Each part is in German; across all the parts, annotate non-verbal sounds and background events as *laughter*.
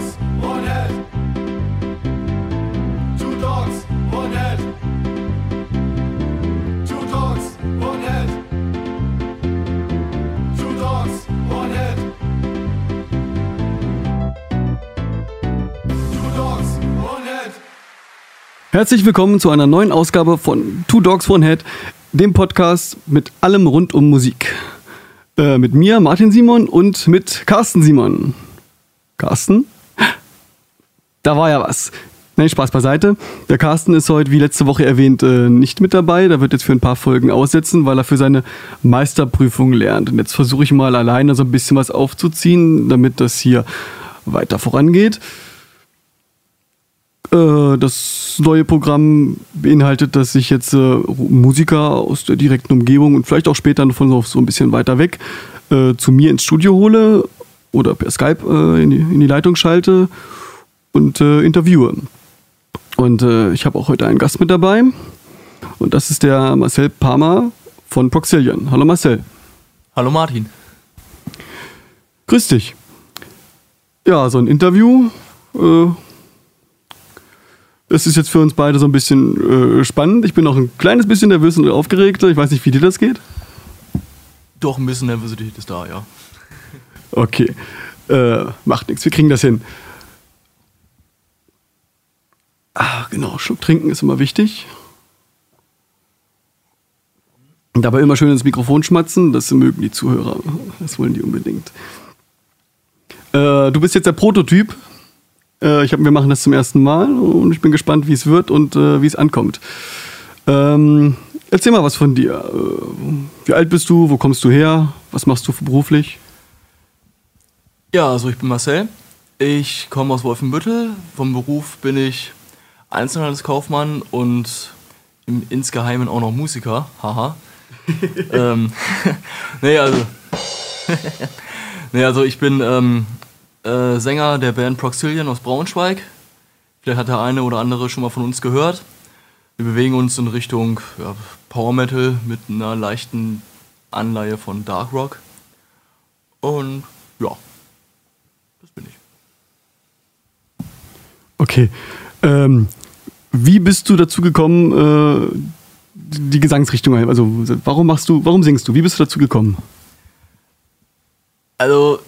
dogs, one head. Two dogs, one head. Two dogs, one head. Two dogs, one head. Two dogs, one head. Herzlich willkommen zu einer neuen Ausgabe von Two Dogs One Head, dem Podcast mit allem rund um Musik. Äh, mit mir, Martin Simon, und mit Carsten Simon. Carsten? Da war ja was. Nein, Spaß beiseite. Der Carsten ist heute, wie letzte Woche erwähnt, äh, nicht mit dabei. Der wird jetzt für ein paar Folgen aussetzen, weil er für seine Meisterprüfung lernt. Und jetzt versuche ich mal alleine so ein bisschen was aufzuziehen, damit das hier weiter vorangeht. Äh, das neue Programm beinhaltet, dass ich jetzt äh, Musiker aus der direkten Umgebung und vielleicht auch später von so, ein bisschen weiter weg zu mir ins Studio hole oder per Skype in die Leitung schalte und äh, interviewe. Und äh, ich habe auch heute einen Gast mit dabei und das ist der Marcel Palmer von Proxillion. Hallo Marcel. Hallo Martin. Grüß dich. Ja, so ein Interview. Äh, das ist jetzt für uns beide so ein bisschen äh, spannend. Ich bin auch ein kleines bisschen nervös und aufgeregt. Ich weiß nicht, wie dir das geht. Doch, ein bisschen Nervosität ist da, ja. Okay. Äh, macht nichts, wir kriegen das hin. Ah, genau, Schluck trinken ist immer wichtig. Und dabei immer schön ins Mikrofon schmatzen, das mögen die Zuhörer. Das wollen die unbedingt. Äh, du bist jetzt der Prototyp. Äh, ich hab, wir machen das zum ersten Mal und ich bin gespannt, wie es wird und äh, wie es ankommt. Ähm, erzähl mal was von dir. Äh, wie alt bist du? Wo kommst du her? Was machst du beruflich? Ja, also ich bin Marcel. Ich komme aus Wolfenbüttel. Vom Beruf bin ich Einzelhandelskaufmann und im insgeheimen auch noch Musiker. Haha. *laughs* ähm, *laughs* nee, also. *laughs* nee, also ich bin ähm, äh, Sänger der Band Proxillion aus Braunschweig. Vielleicht hat der eine oder andere schon mal von uns gehört. Wir bewegen uns in Richtung ja, Power Metal mit einer leichten Anleihe von Dark Rock. Und ja, das bin ich. Okay. Ähm, wie bist du dazu gekommen, äh, die Gesangsrichtung? Also, warum machst du, warum singst du? Wie bist du dazu gekommen? Also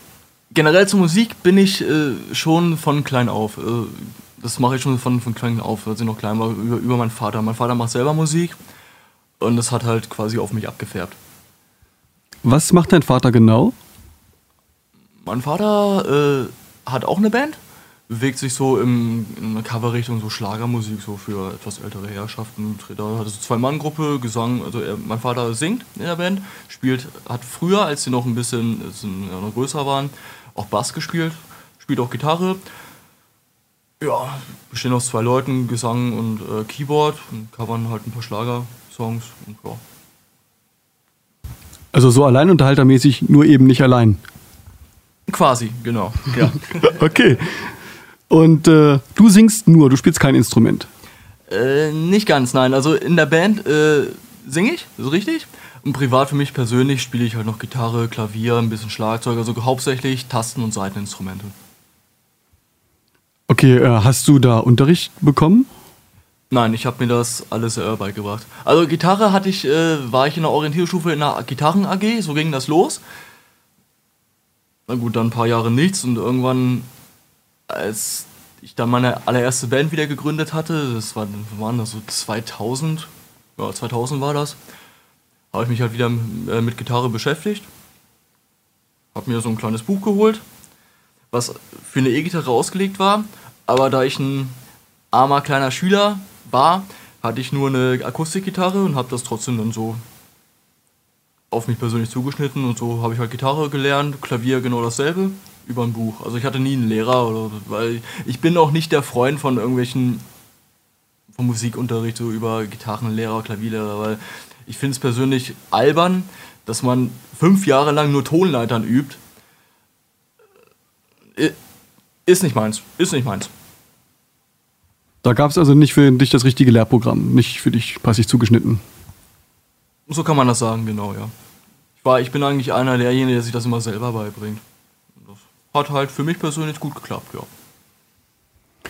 generell zur Musik bin ich äh, schon von klein auf. Äh, das mache ich schon von, von klein auf, als ich noch klein war, über, über meinen Vater. Mein Vater macht selber Musik und das hat halt quasi auf mich abgefärbt. Was macht dein Vater genau? Mein Vater äh, hat auch eine Band, bewegt sich so im, in einer Coverrichtung, so Schlagermusik, so für etwas ältere Herrschaften. Da hat so zwei Mann-Gruppe, Gesang. Also er, mein Vater singt in der Band, spielt, hat früher, als sie noch ein bisschen sind, ja, noch größer waren, auch Bass gespielt, spielt auch Gitarre. Ja, bestehen aus zwei Leuten, Gesang und äh, Keyboard und covern halt ein paar Schlager-Songs und ja. Also so alleinunterhaltermäßig, nur eben nicht allein. Quasi, genau. Ja. *laughs* Okay. Und äh, du singst nur, du spielst kein Instrument. Äh, nicht ganz, nein. Also in der Band äh, singe ich, so richtig. Und privat für mich persönlich spiele ich halt noch Gitarre, Klavier, ein bisschen Schlagzeug, also hauptsächlich Tasten- und Saiteninstrumente. Okay, äh, hast du da Unterricht bekommen? Nein, ich habe mir das alles selber beigebracht. Also Gitarre hatte ich, äh, war ich in der Orientierstufe in einer Gitarren-AG, so ging das los. Na gut, dann ein paar Jahre nichts und irgendwann, als ich dann meine allererste Band wieder gegründet hatte, das war, waren das? So 2000, ja 2000 war das, habe ich mich halt wieder äh, mit Gitarre beschäftigt. Habe mir so ein kleines Buch geholt, was für eine E-Gitarre ausgelegt war, aber da ich ein armer kleiner Schüler war, hatte ich nur eine Akustikgitarre und habe das trotzdem dann so auf mich persönlich zugeschnitten. Und so habe ich halt Gitarre gelernt, Klavier genau dasselbe über ein Buch. Also ich hatte nie einen Lehrer oder weil ich bin auch nicht der Freund von irgendwelchen vom Musikunterricht so über Gitarrenlehrer, Klavierlehrer, weil ich finde es persönlich albern, dass man fünf Jahre lang nur Tonleitern übt. Ist nicht meins, ist nicht meins. Da gab es also nicht für dich das richtige Lehrprogramm, nicht für dich passig zugeschnitten. So kann man das sagen, genau, ja. Ich, war, ich bin eigentlich einer derjenigen, der sich das immer selber beibringt. Hat halt für mich persönlich gut geklappt, ja.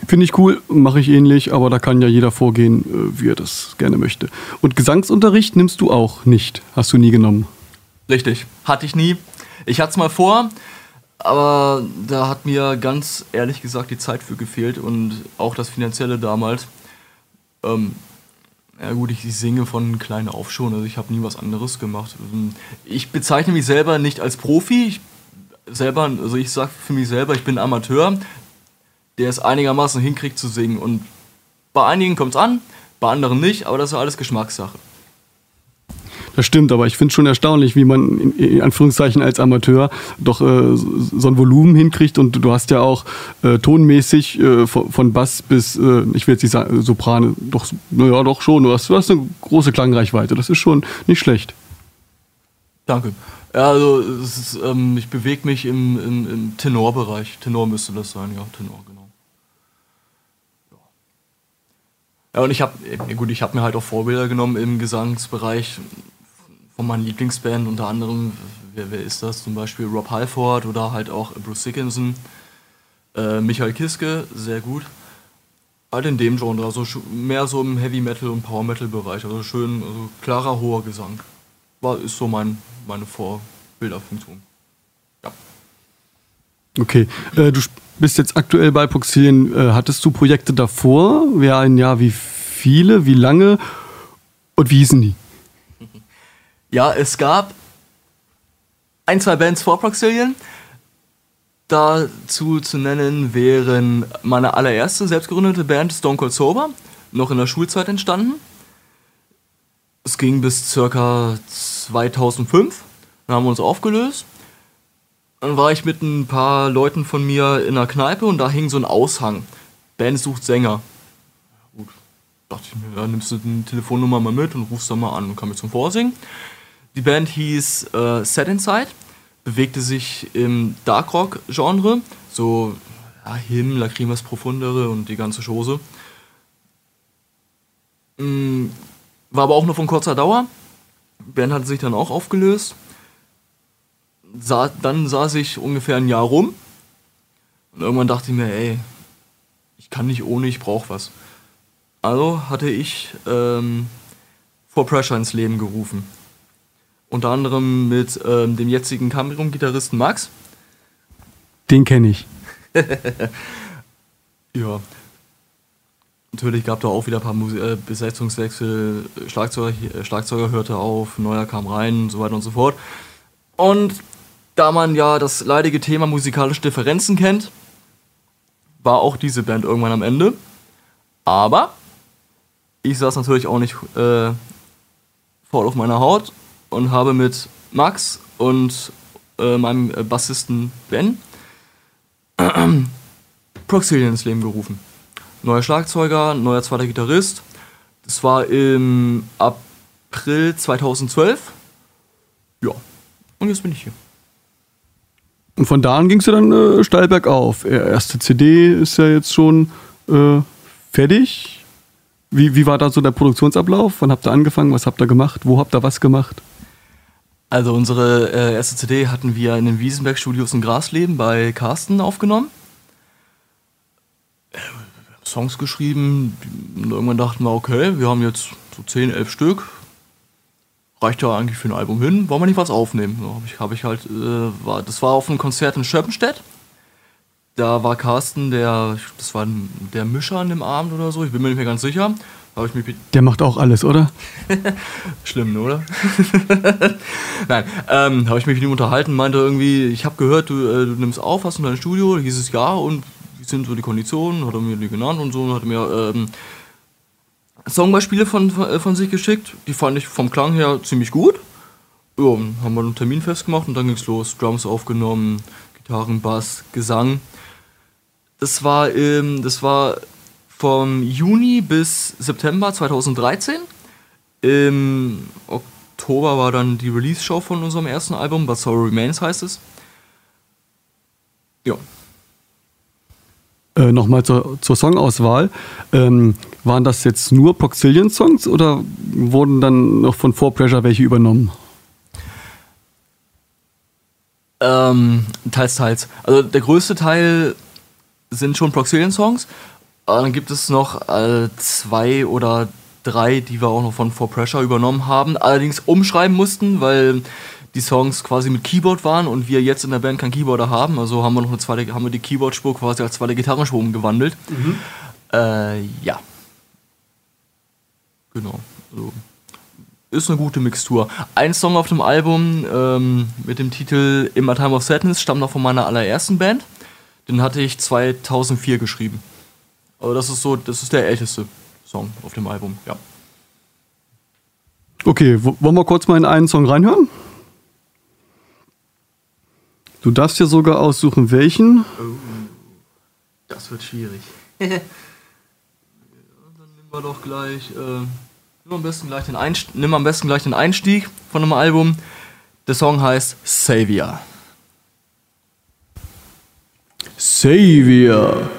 Finde ich cool, mache ich ähnlich, aber da kann ja jeder vorgehen, äh, wie er das gerne möchte. Und Gesangsunterricht nimmst du auch nicht, hast du nie genommen. Richtig, hatte ich nie. Ich hatte es mal vor, aber da hat mir ganz ehrlich gesagt die Zeit für gefehlt und auch das Finanzielle damals. Ähm, ja gut, ich, ich singe von klein auf schon, also ich habe nie was anderes gemacht. Ähm, Ich bezeichne mich selber nicht als Profi. Ich selber, also ich sage für mich selber, ich bin Amateur, der es einigermaßen hinkriegt zu singen. Und bei einigen kommt es an, bei anderen nicht, aber das ist ja alles Geschmackssache. Das stimmt, aber ich finde es schon erstaunlich, wie man in, in Anführungszeichen als Amateur doch äh, so ein Volumen hinkriegt und du hast ja auch äh, tonmäßig äh, von, von Bass bis, äh, ich will jetzt nicht sagen Soprane, doch, naja, doch schon, du hast, du hast eine große Klangreichweite, das ist schon nicht schlecht. Danke. Ja, also ist, ähm, ich bewege mich im, im, im Tenorbereich. Tenor müsste das sein, ja, Tenor, genau. Ja, ja und ich habe, gut, ich habe mir halt auch Vorbilder genommen im Gesangsbereich von meinen Lieblingsband, unter anderem, wer, wer ist das? Zum Beispiel Rob Halford oder halt auch Bruce Dickinson, äh, Michael Kiske, sehr gut. Halt in dem Genre, also mehr so im Heavy Metal und Power Metal Bereich, also schön, also klarer, hoher Gesang. War, ist so mein, meine Vorbilderfunktion. Ja. Okay, äh, du bist jetzt aktuell bei Proxilien. Äh, hattest du Projekte davor? Wer ein Jahr, wie viele, wie lange und wie hießen die? *laughs* Ja, es gab ein, zwei Bands vor Proxillion. Dazu zu nennen wären meine allererste selbstgegründete Band Stone Cold Sober, noch in der Schulzeit entstanden. Es ging bis circa 2005. Dann haben wir uns aufgelöst. Dann war ich mit ein paar Leuten von mir in einer Kneipe und da hing so ein Aushang. Band sucht Sänger. Gut, dachte ich mir, ja, nimmst du die Telefonnummer mal mit und rufst da mal an und kam mir zum Vorsingen. Die Band hieß äh, Set Inside, bewegte sich im Dark-Rock-Genre, so ja, Hymn, Lacrimas Profundere und die ganze Chose. Mm, war aber auch nur von kurzer Dauer. Band hatte sich dann auch aufgelöst. Sa dann saß ich ungefähr ein Jahr rum und irgendwann dachte ich mir, ey, ich kann nicht ohne, ich brauche was. Also hatte ich ähm, For Pressure ins Leben gerufen. Unter anderem mit ähm, dem jetzigen Cameron-Gitarristen Max. Den kenne ich. *laughs* Ja. Natürlich gab da auch wieder ein paar Musi äh, Besetzungswechsel. Schlagzeuger, äh, Schlagzeuger hörte auf, neuer kam rein und so weiter und so fort. Und da man ja das leidige Thema musikalische Differenzen kennt, war auch diese Band irgendwann am Ende. Aber ich saß natürlich auch nicht äh, voll auf meiner Haut und habe mit Max und äh, meinem äh, Bassisten Ben *clears throat* Proxillion ins Leben gerufen. Neuer Schlagzeuger, neuer zweiter Gitarrist. Das war im April 2012. Ja, und jetzt bin ich hier. Und von da an ging es ja dann äh, steil bergauf. Erste CD ist ja jetzt schon äh, fertig. Wie, wie war da so der Produktionsablauf? Wann habt ihr angefangen? Was habt ihr gemacht? Wo habt ihr was gemacht? Also unsere äh, erste CD hatten wir in den Wiesenberg Studios in Grasleben bei Carsten aufgenommen. Songs geschrieben und irgendwann dachten wir, okay, wir haben jetzt so 10, 11 Stück. Reicht ja eigentlich für ein Album hin, wollen wir nicht was aufnehmen? So, hab ich, hab ich halt, äh, war, das war auf einem Konzert in Schöppenstedt. Da war Carsten, der, das war der Mischer an dem Abend oder so, ich bin mir nicht mehr ganz sicher. Der macht auch alles, oder? *laughs* Schlimm, oder? *laughs* Nein, ähm, habe ich mich mit ihm unterhalten, meinte irgendwie, ich habe gehört, du, äh, du nimmst auf, hast du dein Studio? Hieß es ja und wie sind so die Konditionen? Hat er mir die genannt und so und hat mir ähm, Songbeispiele von, äh, von sich geschickt. Die fand ich vom Klang her ziemlich gut. Ja, haben wir einen Termin festgemacht und dann ging's los. Drums aufgenommen, Gitarren, Bass, Gesang. Das war, ähm, das war vom Juni bis September 2013. Im Oktober war dann die Release-Show von unserem ersten Album, But Sorrow Remains heißt es. Ja. Äh, Nochmal zur, zur Songauswahl. Ähm, waren das jetzt nur Proxillion-Songs oder wurden dann noch von 4Pressure welche übernommen? Ähm, teils, teils. Also der größte Teil sind schon Proxillion-Songs Äh, Dann gibt es noch äh, zwei oder drei, die wir auch noch von For Pressure übernommen haben. Allerdings umschreiben mussten, weil die Songs quasi mit Keyboard waren und wir jetzt in der Band kein Keyboarder haben. Also haben wir noch eine zweite, haben wir die Keyboard-Spur quasi als zweite Gitarrenspur umgewandelt. Äh, ja. Genau. Also, ist eine gute Mixtur. Ein Song auf dem Album ähm, mit dem Titel In My Time of Sadness stammt noch von meiner allerersten Band. Den hatte ich 2004 geschrieben. Aber das ist so, das ist der älteste Song auf dem Album, ja. Okay, wo- wollen wir kurz mal in einen Song reinhören? Du darfst dir sogar aussuchen, welchen. Das wird schwierig. *laughs* ja, dann nehmen wir doch gleich, äh, nimm am besten gleich den Einstieg, nimm am besten gleich den Einstieg von einem Album. Der Song heißt Savior. Savior.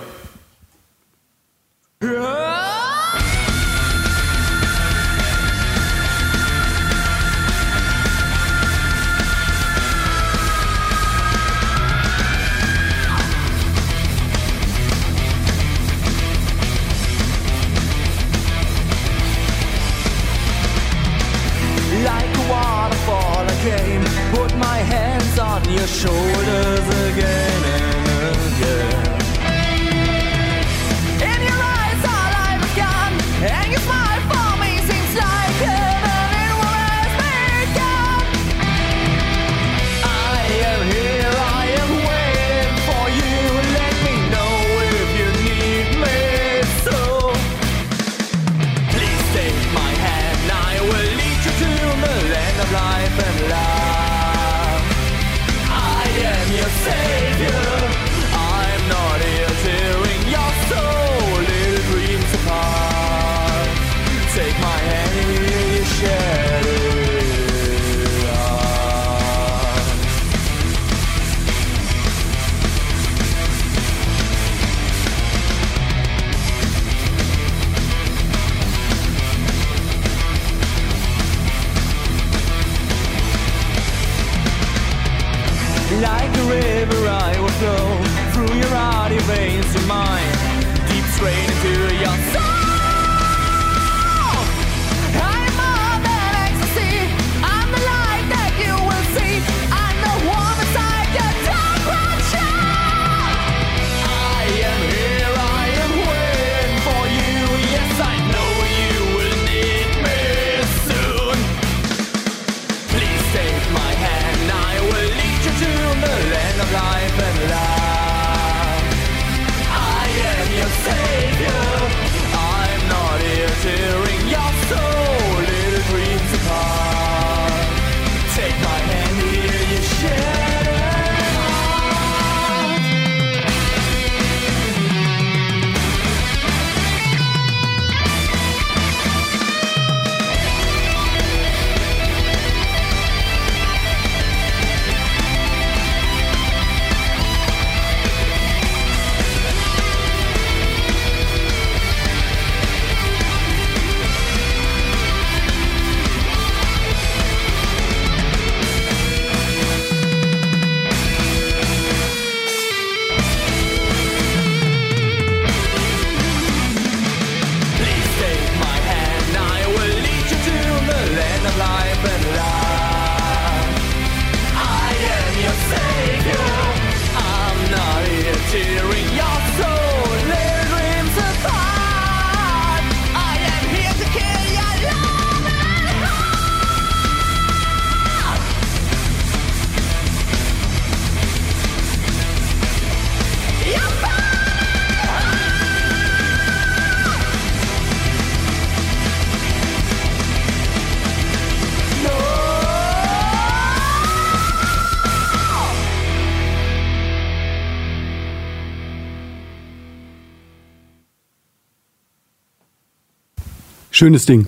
Schönes Ding.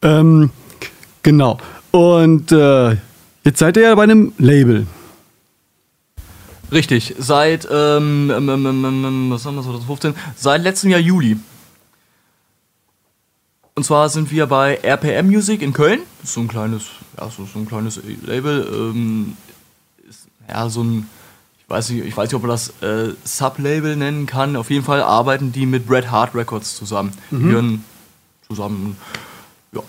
Ähm, genau. Und äh, jetzt seid ihr ja bei einem Label. Richtig, seit, ähm, ähm, ähm, ähm, ähm, was haben wir, 2015? Seit letztem Jahr Juli. Und zwar sind wir bei RPM Music in Köln. Ist so ein kleines, ja, so, so ein kleines Label. Ähm, ist, ja, so ein, weiß nicht, ich weiß nicht, ob man das äh, Sublabel nennen kann. Auf jeden Fall arbeiten die mit Red Heart Records zusammen. Die gehören zusammen, ja,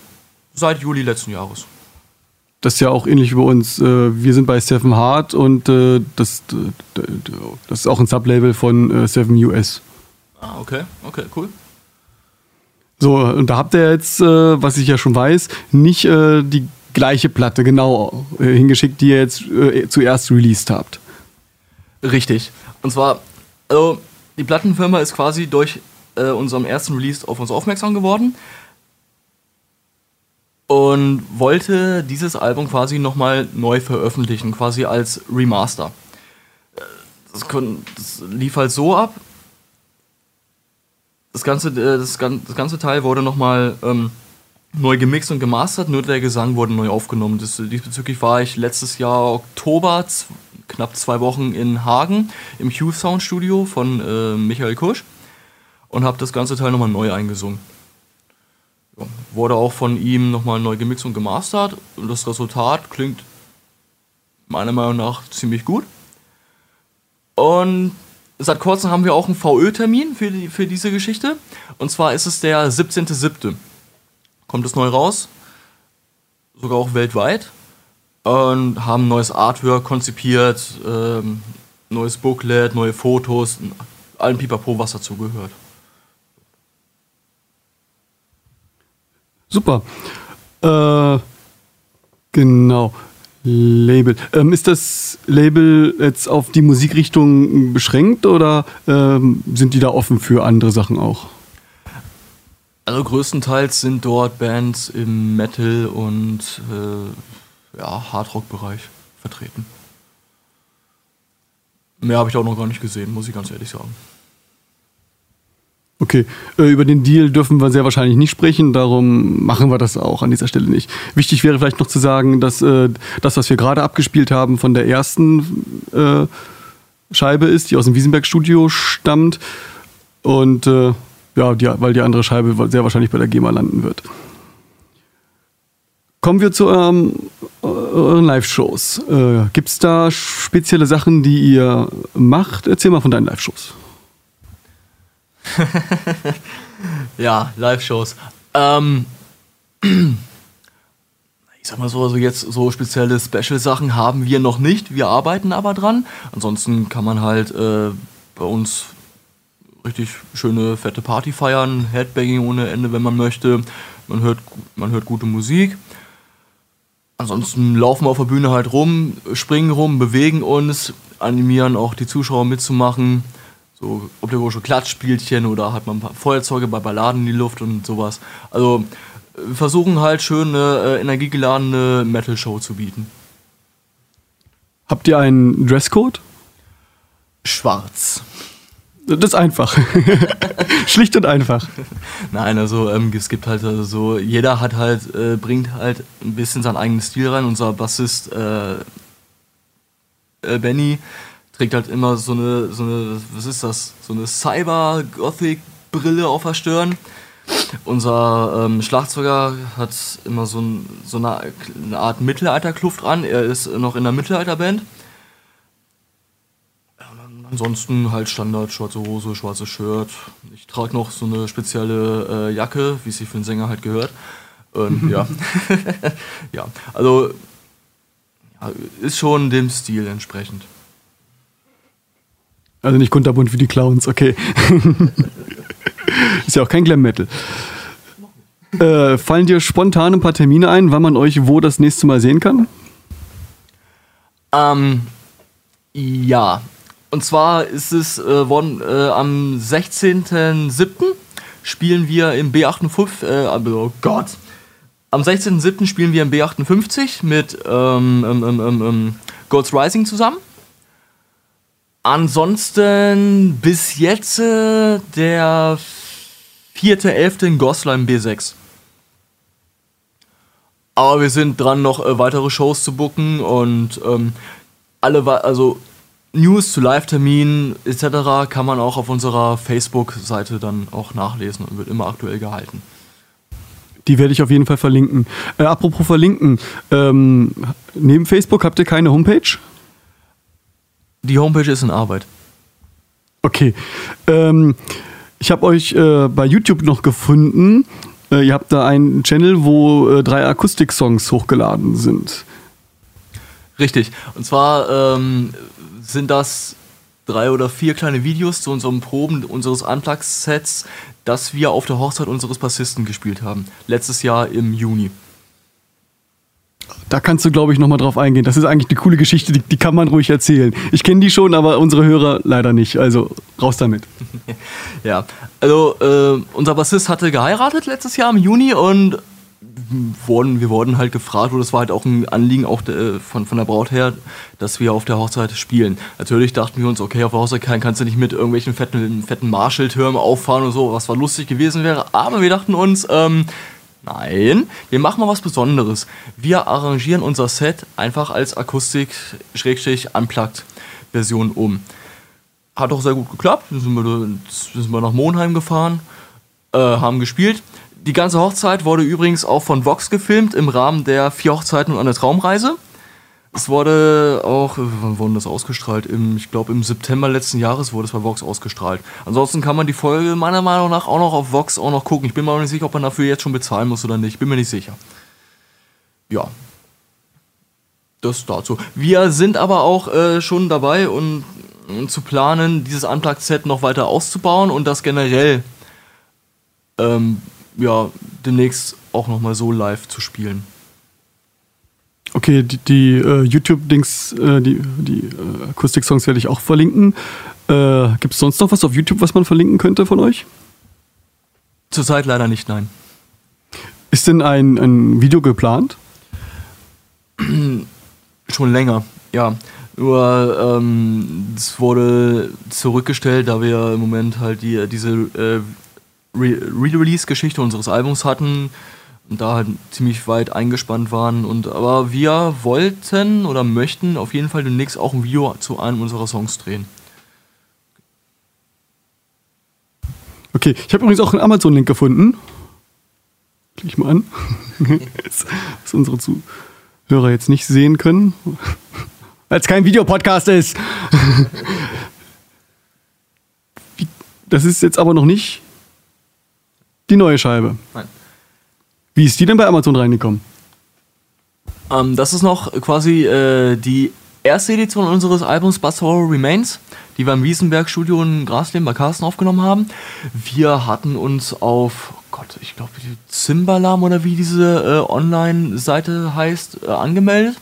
seit Juli letzten Jahres. Das ist ja auch ähnlich wie bei uns. Äh, wir sind bei Seven Hard und äh, das, das ist auch ein Sublabel von äh, Seven US. Ah, okay, okay, cool. So, und da habt ihr jetzt, was ich ja schon weiß, nicht die gleiche Platte genau hingeschickt, die ihr jetzt zuerst released habt. Richtig. Und zwar, also, die Plattenfirma ist quasi durch äh, unserem ersten Release auf uns aufmerksam geworden und wollte dieses Album quasi nochmal neu veröffentlichen, quasi als Remaster. Das, das lief halt so ab. Das ganze, äh, das, das ganze Teil wurde nochmal ähm, neu gemixt und gemastert, nur der Gesang wurde neu aufgenommen. Das, diesbezüglich war ich letztes Jahr Oktober, knapp zwei Wochen in Hagen im Hugh Sound Studio von äh, Michael Kusch und habe das ganze Teil nochmal neu eingesungen. Ja, wurde auch von ihm nochmal neu gemixt und gemastert und das Resultat klingt meiner Meinung nach ziemlich gut. Und seit kurzem haben wir auch einen VÖ-Termin für, die, für diese Geschichte. Und zwar ist es der 17.07. Kommt es neu raus. Sogar auch weltweit. Und haben neues Artwork konzipiert, ähm, neues Booklet, neue Fotos, allen Pipapo, was dazu gehört. Super. Äh, genau. Label. Ähm, ist das Label jetzt auf die Musikrichtung beschränkt oder ähm, sind die da offen für andere Sachen auch? Also größtenteils sind dort Bands im Metal und äh, ja, Hardrock-Bereich vertreten. Mehr habe ich auch noch gar nicht gesehen, muss ich ganz ehrlich sagen. Okay, äh, über den Deal dürfen wir sehr wahrscheinlich nicht sprechen, darum machen wir das auch an dieser Stelle nicht. Wichtig wäre vielleicht noch zu sagen, dass äh, das, was wir gerade abgespielt haben, von der ersten äh, Scheibe ist, die aus dem Wiesenberg-Studio stammt und ja, weil die andere Scheibe sehr wahrscheinlich bei der GEMA landen wird. Kommen wir zu ähm, euren Live-Shows. Äh, Gibt es da spezielle Sachen, die ihr macht? Erzähl mal von deinen Live-Shows. *laughs* Ja, Live-Shows. Ähm, *clears throat* ich sag mal so, also jetzt so spezielle Special-Sachen haben wir noch nicht. Wir arbeiten aber dran. Ansonsten kann man halt äh, bei uns richtig schöne fette Party feiern, Headbanging ohne Ende, wenn man möchte. Man hört, man hört gute Musik. Ansonsten laufen wir auf der Bühne halt rum, springen rum, bewegen uns, animieren auch die Zuschauer mitzumachen. So obligatorische Klatschspielchen oder hat man ein paar Feuerzeuge bei Balladen in die Luft und sowas. Also wir versuchen halt schön eine äh, energiegeladene Metal-Show zu bieten. Habt ihr einen Dresscode? Schwarz. Das ist einfach. *laughs* Schlicht und einfach. Nein, also ähm, es gibt halt also so, jeder hat halt, äh, bringt halt ein bisschen seinen eigenen Stil rein. Unser Bassist äh, äh, Benny trägt halt immer so eine, so eine, was ist das? So eine Cyber-Gothic-Brille auf der Stirn. Unser ähm, Schlagzeuger hat immer so, ein, so eine, eine Art Mittelalterkluft an. Er ist noch in der Mittelalterband. Dann Ansonsten halt Standard, schwarze Hose, schwarzes Shirt. Ich trage noch so eine spezielle äh, Jacke, wie es sich für einen Sänger halt gehört. Und ja. *laughs* *laughs* ja, also ja, ist schon dem Stil entsprechend. Also nicht kunterbunt wie die Clowns, okay. *laughs* ist ja auch kein Glam Metal. Äh, fallen dir spontan ein paar Termine ein, wann man euch wo das nächste Mal sehen kann? Ähm, ja. Und zwar ist es äh, worden, äh, am 16.07. spielen wir im B58, äh, oh Gott. Am 16.07. spielen wir im B58 mit ähm, ähm, ähm, ähm, ähm, Gold's Rising zusammen. Ansonsten bis jetzt äh, der 4.11. in Goslar im B6. Aber wir sind dran, noch äh, weitere Shows zu booken und ähm, alle, also News zu Live-Terminen etc. kann man auch auf unserer Facebook-Seite dann auch nachlesen und wird immer aktuell gehalten. Die werde ich auf jeden Fall verlinken. Äh, apropos verlinken, ähm, neben Facebook habt ihr keine Homepage? Die Homepage ist in Arbeit. Okay. Ähm, ich habe euch äh, bei YouTube noch gefunden. Äh, ihr habt da einen Channel, wo äh, drei Akustik-Songs hochgeladen sind. Richtig. Und zwar ähm, sind das drei oder vier kleine Videos zu unserem Proben unseres Unplugged-Sets, das wir auf der Hochzeit unseres Bassisten gespielt haben. Letztes Jahr im Juni. Da kannst du, glaube ich, nochmal drauf eingehen. Das ist eigentlich eine coole Geschichte, die, die kann man ruhig erzählen. Ich kenne die schon, aber unsere Hörer leider nicht. Also raus damit. *laughs* Ja, also äh, unser Bassist hatte geheiratet letztes Jahr im Juni und wurden, wir wurden halt gefragt, oder das war halt auch ein Anliegen auch äh, von, von der Braut her, dass wir auf der Hochzeit spielen. Natürlich dachten wir uns, okay, auf der Hochzeit kann, kannst du nicht mit irgendwelchen fetten, fetten Marshall-Türmen auffahren und so, was war lustig gewesen wäre, aber wir dachten uns, ähm, nein, wir machen mal was Besonderes. Wir arrangieren unser Set einfach als Akustik-Unplugged-Version um hat auch sehr gut geklappt. Dann sind wir, sind wir nach Monheim gefahren, äh, haben gespielt. Die ganze Hochzeit wurde übrigens auch von Vox gefilmt im Rahmen der vier Hochzeiten und eine Traumreise. Es wurde auch, wann wurde das ausgestrahlt? Im, ich glaube im September letzten Jahres wurde es bei Vox ausgestrahlt. Ansonsten kann man die Folge meiner Meinung nach auch noch auf Vox auch noch gucken. Ich bin mir auch nicht sicher, ob man dafür jetzt schon bezahlen muss oder nicht. Bin mir nicht sicher. Ja. Das dazu. Wir sind aber auch äh, schon dabei und und zu planen, dieses Unplugged-Set noch weiter auszubauen und das generell ähm, ja, demnächst auch nochmal so live zu spielen. Okay, die, die äh, YouTube-Dings, äh, die, die äh, Akustik-Songs werde ich auch verlinken. Äh, Gibt es sonst noch was auf YouTube, was man verlinken könnte von euch? Zurzeit leider nicht, nein. Ist denn ein, ein Video geplant? *clears throat* Schon länger, ja. Nur ähm, es wurde zurückgestellt, da wir im Moment halt die, diese äh, Re-Release-Geschichte unseres Albums hatten und da halt ziemlich weit eingespannt waren. Und aber wir wollten oder möchten auf jeden Fall demnächst auch ein Video zu einem unserer Songs drehen. Okay, ich habe übrigens auch einen Amazon-Link gefunden. Klick ich mal an. *laughs* Was unsere Zuhörer jetzt nicht sehen können. Weil es kein Videopodcast ist. *laughs* Das ist jetzt aber noch nicht die neue Scheibe. Nein. Wie ist die denn bei Amazon reingekommen? Ähm, das ist noch quasi äh, die erste Edition unseres Albums Buzz Horror Remains, die wir im Wiesenberg Studio in Grasleben bei Carsten aufgenommen haben. Wir hatten uns auf, oh Gott, ich glaube, die Zimbalam oder wie diese äh, Online-Seite heißt, äh, angemeldet.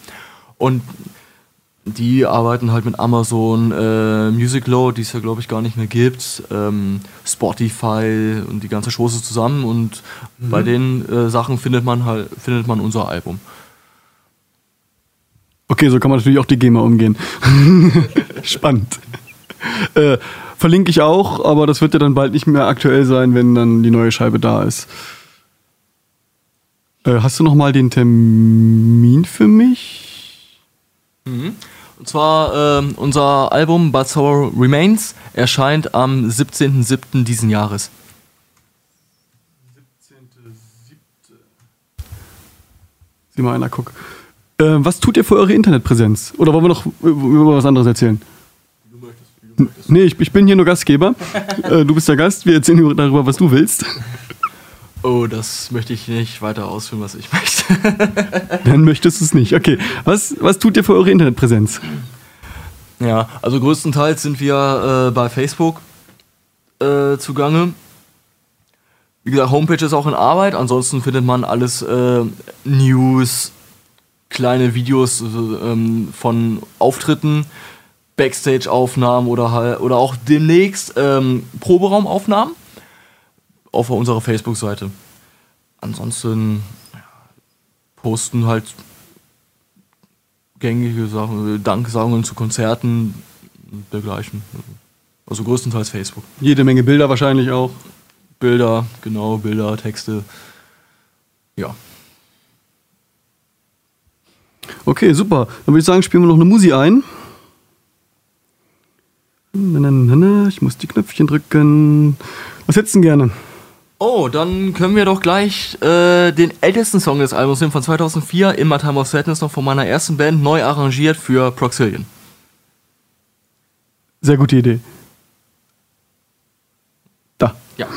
Und die arbeiten halt mit Amazon, äh, Musicload, die es ja glaube ich gar nicht mehr gibt, ähm, Spotify und die ganze Chose zusammen und bei den äh, Sachen findet man halt findet man unser Album. Okay, so kann man natürlich auch die GEMA umgehen. *laughs* Spannend. Äh, verlinke ich auch, aber das wird ja dann bald nicht mehr aktuell sein, wenn dann die neue Scheibe da ist. Äh, hast du noch mal den Termin für mich? Und zwar ähm, unser Album But Sour Remains erscheint am 17.07. diesen Jahres. Sieh mal einer, guck. Äh, was tut ihr für eure Internetpräsenz? Oder wollen wir noch über über was anderes erzählen? N- Nee, ich, ich bin hier nur Gastgeber. *laughs* äh, du bist der Gast, wir erzählen über- darüber, was du willst. Oh, das möchte ich nicht weiter ausführen, was ich *laughs* möchte. Dann möchtest du es nicht. Okay. Was, was tut ihr für eure Internetpräsenz? ja, also größtenteils sind wir äh, bei Facebook äh, zugange. Wie gesagt, Homepage ist auch in Arbeit. Ansonsten findet man alles äh, News, kleine Videos also, ähm, von Auftritten, Backstage-Aufnahmen oder, halt- oder auch demnächst ähm, Proberaumaufnahmen auf unserer Facebook-Seite. Ansonsten ja, posten halt gängige Sachen, äh, Danksagungen zu Konzerten und dergleichen. Also größtenteils Facebook. Jede Menge Bilder wahrscheinlich auch. Bilder, genau, Bilder, Texte. Ja. Okay, super. Dann würde ich sagen, spielen wir noch eine Musi ein. Ich muss die Knöpfchen drücken. Was hättest du denn gerne? Oh, dann können wir doch gleich äh, den ältesten Song des Albums nehmen von 2004, Immer Time of Sadness, noch von meiner ersten Band, neu arrangiert für Proxillion. Sehr gute Idee. Da. Ja.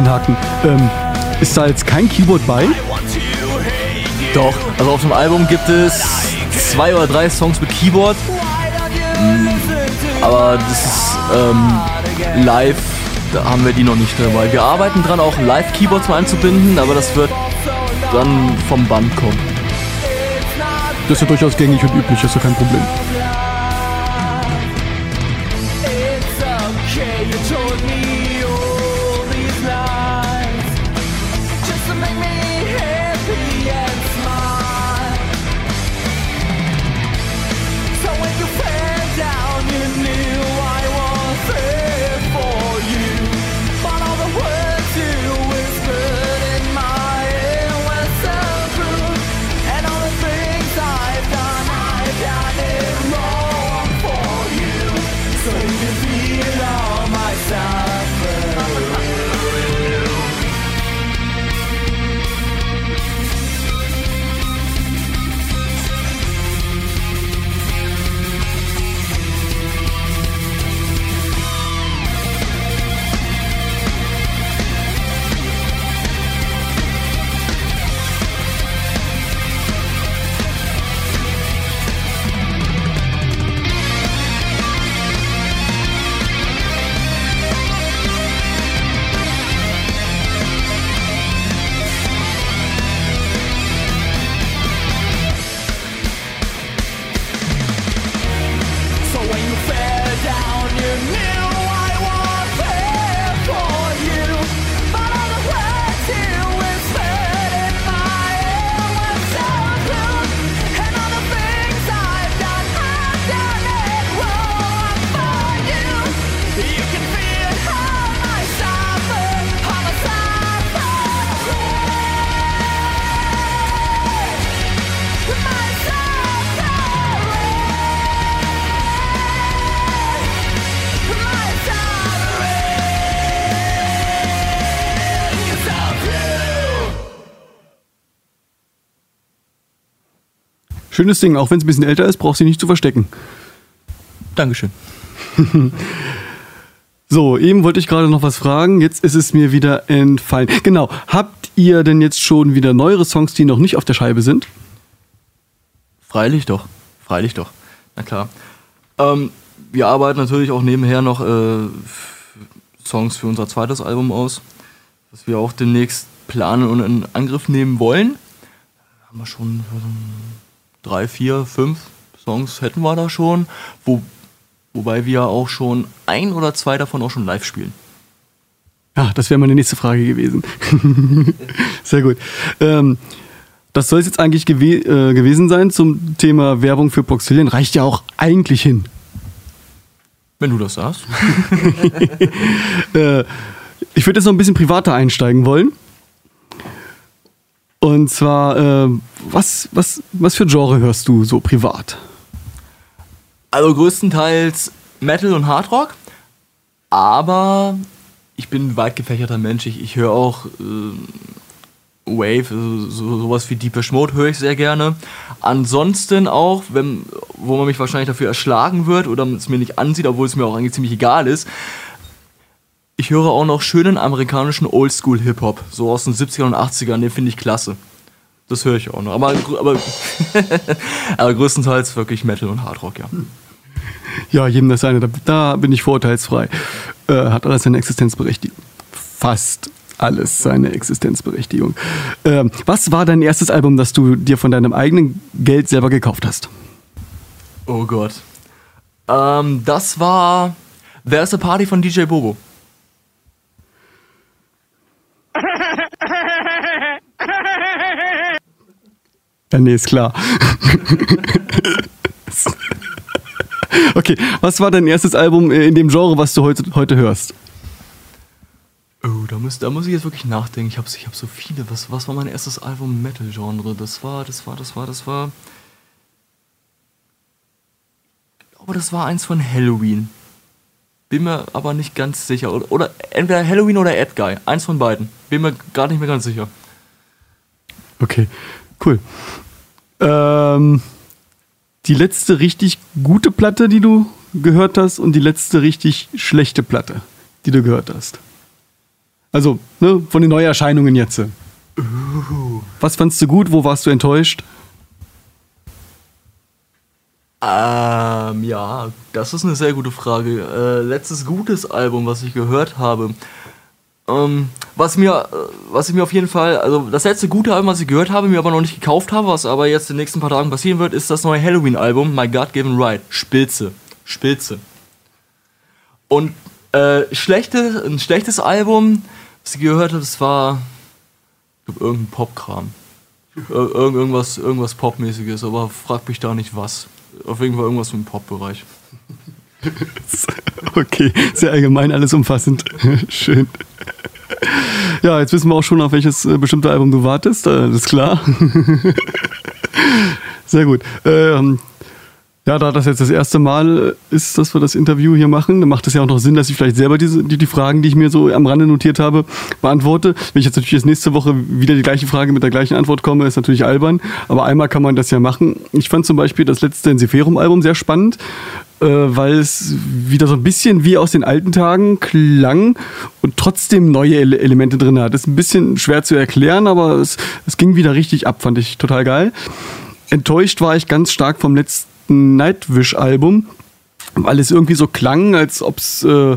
Einhaken. Ähm, ist da jetzt kein Keyboard bei? Doch, also auf dem Album gibt es zwei oder drei Songs mit Keyboard, to aber das ist ähm, live, da haben wir die noch nicht dabei. Wir arbeiten dran, auch Live-Keyboards mal einzubinden, aber das wird dann vom Band kommen. Das ist ja durchaus gängig und üblich, ist ja kein Problem. Schönes Ding, auch wenn es ein bisschen älter ist, braucht sie nicht zu verstecken. Dankeschön. *laughs* So, eben wollte ich gerade noch was fragen, jetzt ist es mir wieder entfallen. Genau, habt ihr denn jetzt schon wieder neuere Songs, die noch nicht auf der Scheibe sind? Freilich doch. Freilich doch. Na klar. Ähm, wir arbeiten natürlich auch nebenher noch äh, Songs für unser zweites Album aus, das wir auch demnächst planen und in Angriff nehmen wollen. Haben wir schon drei, vier, fünf Songs hätten wir da schon, wo, wobei wir auch schon ein oder zwei davon auch schon live spielen. Ja, das wäre meine nächste Frage gewesen. *laughs* Sehr gut. Ähm, das soll es jetzt eigentlich gewe äh, gewesen sein zum Thema Werbung für Proxilien. Reicht ja auch eigentlich hin. Wenn du das sagst. *laughs* Äh, ich würde jetzt noch ein bisschen privater einsteigen wollen. Und zwar, äh, was, was, was für Genre hörst du so privat? Also größtenteils Metal und Hardrock, aber ich bin ein weit gefächerter Mensch. Ich, ich höre auch äh, Wave, also so, sowas wie Deepish Mode höre ich sehr gerne. Ansonsten auch, wenn, wo man mich wahrscheinlich dafür erschlagen wird oder es mir nicht ansieht, obwohl es mir auch eigentlich ziemlich egal ist. Ich höre auch noch schönen amerikanischen Oldschool-Hip-Hop, so aus den 70ern und 80ern, den finde ich klasse. Das höre ich auch noch. Aber, aber, *laughs* aber größtenteils wirklich Metal und Hardrock, ja. Ja, jedem das seine. Da, da bin ich vorurteilsfrei. Äh, hat alles seine Existenzberechtigung. Fast alles seine Existenzberechtigung. Ähm, was war dein erstes Album, das du dir von deinem eigenen Geld selber gekauft hast? Oh Gott. Ähm, das war There's a Party von DJ Bobo. Ja, nee, ist klar. okay, was war dein erstes Album äh, in dem Genre, was du heute, heute hörst? Oh, da muss, da muss ich jetzt wirklich nachdenken. Ich habe ich hab so viele. Was, was war mein erstes Album im Metal-Genre? Das war, das war, das war, das war. Ich glaube, das war eins von Halloween. Bin mir aber nicht ganz sicher. Oder, oder entweder Halloween oder Ad Guy. Eins von beiden. Bin mir gar nicht mehr ganz sicher. Okay, cool. Ähm, die letzte richtig gute Platte, die du gehört hast und die letzte richtig schlechte Platte, die du gehört hast. Also, ne, von den Neuerscheinungen jetzt. Was fandst du gut? Wo warst du enttäuscht? Ähm, ja, das ist eine sehr gute Frage. Äh, letztes gutes Album, was ich gehört habe. Ähm, was mir, was ich mir auf jeden Fall, also das letzte gute Album, was ich gehört habe, mir aber noch nicht gekauft habe, was aber jetzt in den nächsten paar Tagen passieren wird, ist das neue Halloween-Album, My God Given Right. Spitze. Spitze. Und äh, schlechte, ein schlechtes Album, was ich gehört habe, das war irgendein Popkram. Ir irgend- irgendwas, irgendwas Popmäßiges, aber frag mich da nicht was. Auf jeden Fall irgendwas im Pop-Bereich. *laughs* Okay, sehr allgemein, alles umfassend. *laughs* Schön. *laughs* Ja, jetzt wissen wir auch schon, auf welches äh, bestimmte Album du wartest. Äh, das ist klar. *laughs* Sehr gut. Ähm, ja, da das jetzt das erste Mal ist, dass wir das Interview hier machen, dann macht es ja auch noch Sinn, dass ich vielleicht selber diese, die, die Fragen, die ich mir so am Rande notiert habe, beantworte. Wenn ich jetzt natürlich jetzt nächste Woche wieder die gleiche Frage mit der gleichen Antwort komme, ist natürlich albern. Aber einmal kann man das ja machen. Ich fand zum Beispiel das letzte Ensiferum-Album sehr spannend, äh, weil es wieder so ein bisschen wie aus den alten Tagen klang und trotzdem neue Ele Elemente drin hat. Ist ein bisschen schwer zu erklären, aber es, es ging wieder richtig ab, fand ich total geil. Enttäuscht war ich ganz stark vom letzten Nightwish-Album, weil es irgendwie so klang, als ob es äh,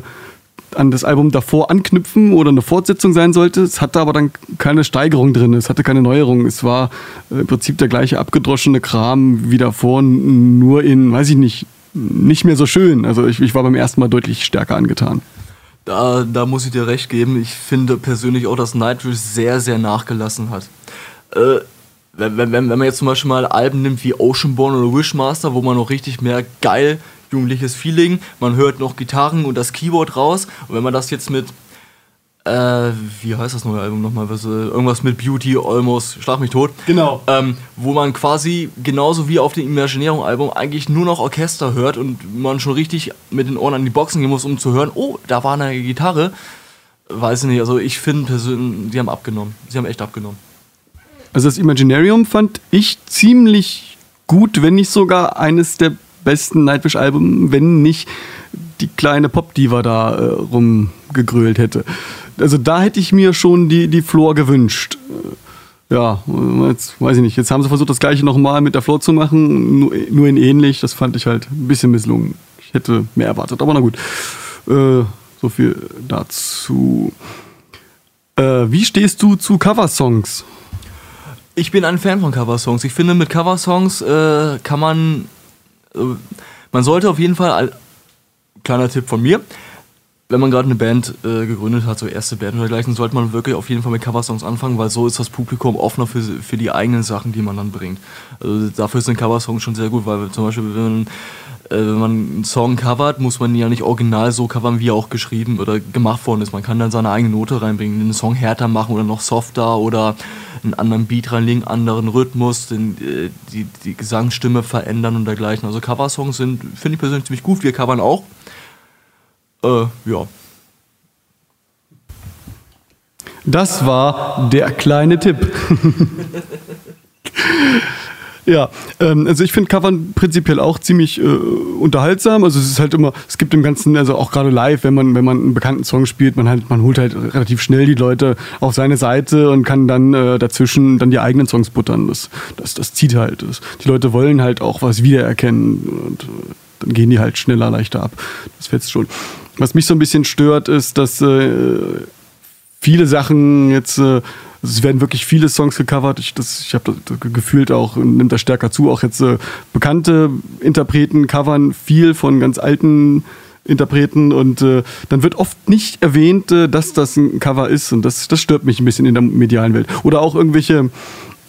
an das Album davor anknüpfen oder eine Fortsetzung sein sollte. Es hatte aber dann keine Steigerung drin, es hatte keine Neuerung. Es war äh, im Prinzip der gleiche abgedroschene Kram wie davor, nur in, weiß ich nicht, nicht mehr so schön. Also ich, ich war beim ersten Mal deutlich stärker angetan. Da, da muss ich dir recht geben. Ich finde persönlich auch, dass Nightwish sehr, sehr nachgelassen hat. Äh, wenn, wenn, wenn man jetzt zum Beispiel mal Alben nimmt wie Oceanborn oder Wishmaster, wo man noch richtig merkt, geil, jugendliches Feeling, man hört noch Gitarren und das Keyboard raus. Und wenn man das jetzt mit, äh, wie heißt das neue Album nochmal? Was, äh, Irgendwas mit Beauty, Almost, Schlag mich tot. Genau. Ähm, wo man quasi genauso wie auf dem Imaginärung-Album eigentlich nur noch Orchester hört und man schon richtig mit den Ohren an die Boxen gehen muss, um zu hören, oh, da war eine Gitarre. Weiß ich nicht, also ich finde persönlich, sie haben abgenommen. Sie haben echt abgenommen. Also das Imaginarium fand ich ziemlich gut, wenn nicht sogar eines der besten Nightwish-Alben, wenn nicht die kleine Pop-Diva da äh, rumgegrölt hätte. Also da hätte ich mir schon die, die Floor gewünscht. Äh, Ja, jetzt weiß ich nicht. Jetzt haben sie versucht, das gleiche nochmal mit der Floor zu machen, nur, nur in ähnlich. Das fand ich halt ein bisschen misslungen. Ich hätte mehr erwartet, aber na gut. Äh, so viel dazu. Äh, wie stehst du zu Coversongs? Ich bin ein Fan von Coversongs. Ich finde, mit Coversongs äh, kann man. Äh, man sollte auf jeden Fall. al- Kleiner Tipp von mir. Wenn man gerade eine Band äh, gegründet hat, so erste Band oder dergleichen, sollte man wirklich auf jeden Fall mit Coversongs anfangen, weil so ist das Publikum offener für, für die eigenen Sachen, die man dann bringt. Also dafür sind Coversongs schon sehr gut, weil zum Beispiel, wenn man, äh, wenn man einen Song covert, muss man ihn ja nicht original so covern, wie er auch geschrieben oder gemacht worden ist. Man kann dann seine eigene Note reinbringen, den Song härter machen oder noch softer oder einen anderen Beat reinlegen, anderen Rhythmus, den, äh, die, die Gesangsstimme verändern und dergleichen. Also Coversongs sind, finde ich persönlich ziemlich gut. Wir covern auch. Äh, ja. Das war der kleine Tipp. *laughs* Ja, ähm, also ich finde Covern prinzipiell auch ziemlich äh, unterhaltsam. Also es ist halt immer, es gibt im Ganzen, also auch gerade live, wenn man, wenn man einen bekannten Song spielt, man halt, man holt halt relativ schnell die Leute auf seine Seite und kann dann äh, dazwischen dann die eigenen Songs buttern. Das, das, das zieht halt. Das, die Leute wollen halt auch was wiedererkennen und äh, dann gehen die halt schneller, leichter ab. Das fällt schon. Was mich so ein bisschen stört, ist, dass äh, viele Sachen jetzt, äh, also es werden wirklich viele Songs gecovert. Ich, ich habe das gefühlt auch, nimmt das stärker zu, auch jetzt äh, bekannte Interpreten covern viel von ganz alten Interpreten und äh, dann wird oft nicht erwähnt, äh, dass das ein Cover ist und das, das stört mich ein bisschen in der medialen Welt. Oder auch irgendwelche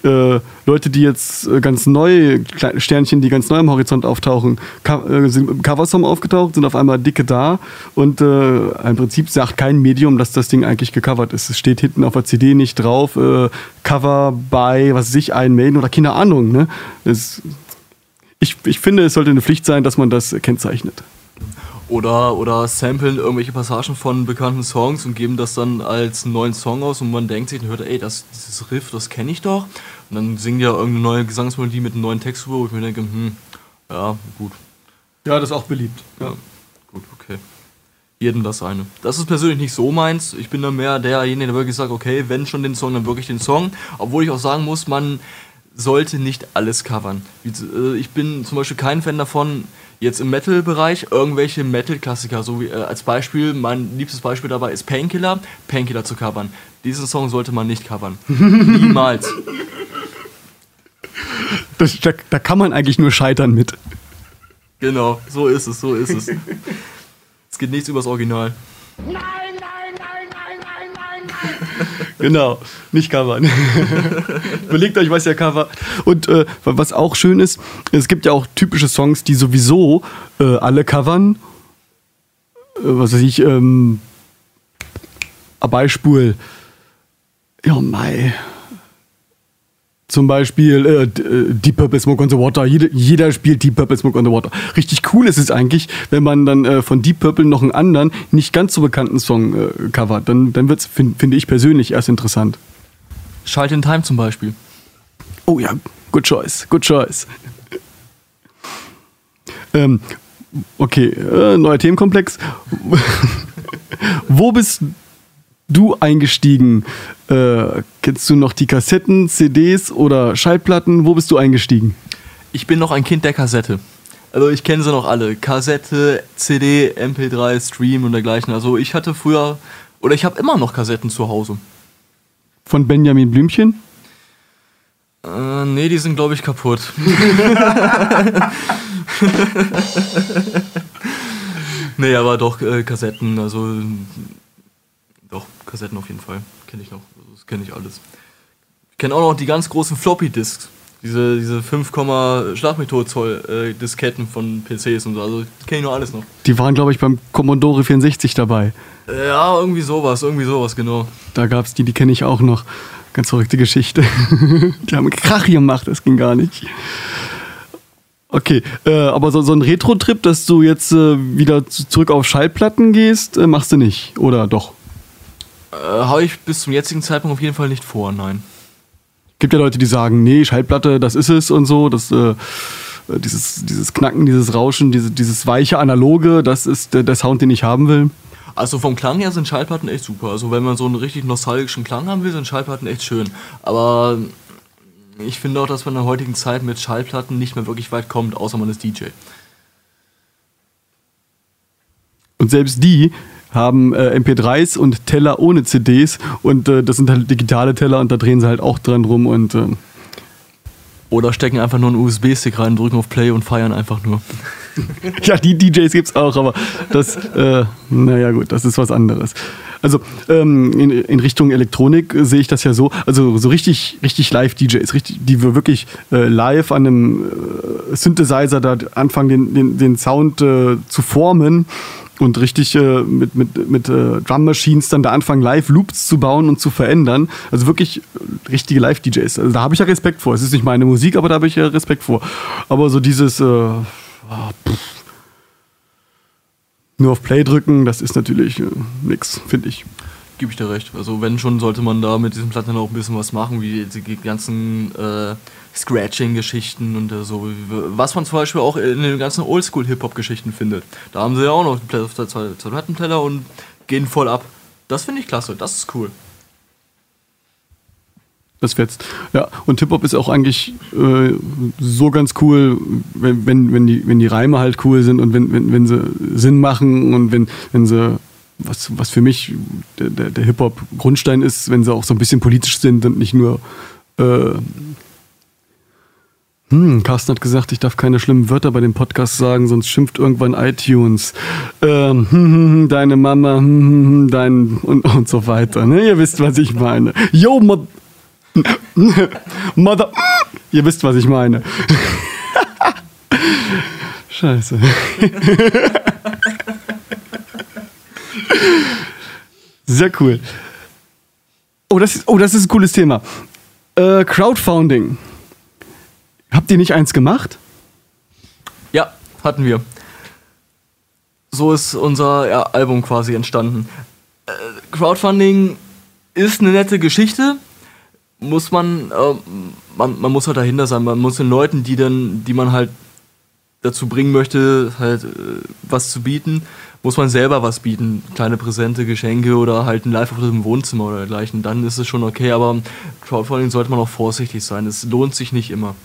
äh, Leute, die jetzt äh, ganz neu, Sternchen, die ganz neu am Horizont auftauchen, äh, sind Coversong aufgetaucht, sind auf einmal dicke da und äh, im Prinzip sagt kein Medium, dass das Ding eigentlich gecovert ist. Es steht hinten auf der CD nicht drauf, äh, Cover by, was weiß ich, Iron Maiden oder keine Ahnung. Ne? Das, ich, ich finde, es sollte eine Pflicht sein, dass man das kennzeichnet. Oder, oder samplen irgendwelche Passagen von bekannten Songs und geben das dann als neuen Song aus und man denkt sich und hört, ey, das, dieses Riff, das kenne ich doch. Und dann singen die ja irgendeine neue Gesangsmelodie mit einem neuen Text drüber, wo ich mir denke, hm, ja, gut, Ja, das ist auch beliebt. ja, gut, okay. Jedem das eine. Das ist persönlich nicht so meins. Ich bin dann mehr derjenige, der wirklich sagt, okay, wenn schon den Song, dann wirklich den Song. Obwohl ich auch sagen muss, man sollte nicht alles covern. Äh, Ich bin zum Beispiel kein Fan davon, jetzt im Metal-Bereich irgendwelche Metal-Klassiker, so wie äh, als Beispiel, mein liebstes Beispiel dabei ist Painkiller, Painkiller zu covern. Diesen Song sollte man nicht covern. *laughs* Niemals. Das, da, da kann man eigentlich nur scheitern mit. Genau, so ist es, so ist es. Es geht nichts übers Original. Genau, nicht covern. Überlegt *laughs* euch, was ihr cover. Und äh, was auch schön ist, es gibt ja auch typische Songs, die sowieso äh, alle covern. Äh, was weiß ich, ähm, ein Beispiel. Ja, Mai. Zum Beispiel äh, äh, Deep Purple Smoke on the Water. Jede, jeder spielt Deep Purple Smoke on the Water. Richtig cool ist es eigentlich, wenn man dann äh, von Deep Purple noch einen anderen, nicht ganz so bekannten Song äh, covert. Dann, dann wird es, fin finde ich persönlich, erst interessant. Schalt in Time zum Beispiel. Oh ja, good choice, good choice. ähm, okay, äh, neuer Themenkomplex. *laughs* Wo bist du eingestiegen? Äh, kennst du noch die Kassetten, CDs oder Schallplatten? Wo bist du eingestiegen? Ich bin noch ein Kind der Kassette. Also ich kenne sie noch alle. Kassette, CD, MP3, Stream und dergleichen. Also ich hatte früher, oder ich habe immer noch Kassetten zu Hause. Von Benjamin Blümchen? Äh, nee, die sind glaube ich kaputt. *laughs* *laughs* nee, aber doch äh, Kassetten, also doch, Kassetten auf jeden Fall. Kenne ich noch. Also, das kenne ich alles. Ich kenne auch noch die ganz großen Floppy-Disks. Diese, diese 5, Schlag mich tot Zoll äh, Disketten von PCs und so. Also kenne ich noch alles noch. Die waren, glaube ich, beim Commodore 64 dabei. Ja, irgendwie sowas, irgendwie sowas, genau. Da gab es die, die kenne ich auch noch. Ganz verrückte Geschichte. *laughs* die haben Krach gemacht, das ging gar nicht. Okay, äh, aber so, so ein Retro-Trip, dass du jetzt äh, wieder zu- zurück auf Schallplatten gehst, äh, machst du nicht, oder doch? Äh, Habe ich bis zum jetzigen Zeitpunkt auf jeden Fall nicht vor, nein. Gibt ja Leute, die sagen, nee, Schallplatte, das ist es und so, das, äh, dieses, dieses Knacken, dieses Rauschen, diese, dieses weiche Analoge, das ist der, der Sound, den ich haben will. Also vom Klang her sind Schallplatten echt super. Also wenn man so einen richtig nostalgischen Klang haben will, sind Schallplatten echt schön. Aber ich finde auch, dass man in der heutigen Zeit mit Schallplatten nicht mehr wirklich weit kommt, außer man ist DJ. Und selbst die haben äh, MP3s und Teller ohne CDs und äh, das sind halt digitale Teller und da drehen sie halt auch dran rum und äh, Oder stecken einfach nur einen USB-Stick rein, drücken auf Play und feiern einfach nur. *laughs* ja, die DJs gibt's auch, aber das, äh, naja gut, das ist was anderes. Also ähm, in, in Richtung Elektronik äh, sehe ich das ja so, also so richtig, richtig Live-DJs, richtig, die wir wirklich äh, live an einem äh, Synthesizer da anfangen, den, den, den Sound äh, zu formen und richtig äh, mit, mit, mit äh, Drum Machines dann da anfangen, live Loops zu bauen und zu verändern. Also wirklich richtige Live-DJs. Also da habe ich ja Respekt vor. Es ist nicht meine Musik, aber da habe ich ja Respekt vor. Aber so dieses äh, pff, nur auf Play drücken, das ist natürlich äh, nix, finde ich. gebe ich dir recht. Also wenn schon, sollte man da mit diesem Platten auch ein bisschen was machen, wie die ganzen äh, Scratching-Geschichten und äh, so. Was man zum Beispiel auch in den ganzen Oldschool-Hip-Hop-Geschichten findet. Da haben sie ja auch noch zwei, Plattenteller und gehen voll ab. Das finde ich klasse, das ist cool. Das fetzt. Ja, und Hip-Hop ist auch eigentlich äh, so ganz cool, wenn, wenn, wenn, die, wenn die Reime halt cool sind und wenn, wenn, wenn sie Sinn machen und wenn, wenn sie, was, was für mich der, der, der Hip-Hop-Grundstein ist, wenn sie auch so ein bisschen politisch sind und nicht nur. Äh, hm, Carsten hat gesagt, ich darf keine schlimmen Wörter bei dem Podcast sagen, sonst schimpft irgendwann iTunes. Ähm, hm, hm, hm, deine Mama, hm, hm, dein und, und so weiter. Ne? Ihr wisst, was ich meine. Yo, Mod Mother. Ihr wisst, was ich meine. *laughs* Scheiße. *laughs* Sehr cool. Oh, das ist, oh, das ist ein cooles Thema. Äh, Crowdfunding. Habt ihr nicht eins gemacht? Ja, hatten wir. So ist unser ja, Album quasi entstanden. Äh, Crowdfunding ist eine nette Geschichte. Muss man, äh, man, man muss halt dahinter sein. Man muss den Leuten, die dann, die man halt dazu bringen möchte, halt äh, was zu bieten, muss man selber was bieten. Kleine Präsente, Geschenke oder halt ein Live-Auftritt im Wohnzimmer oder dergleichen. Dann ist es schon okay, aber Crowdfunding sollte man auch vorsichtig sein. Es lohnt sich nicht immer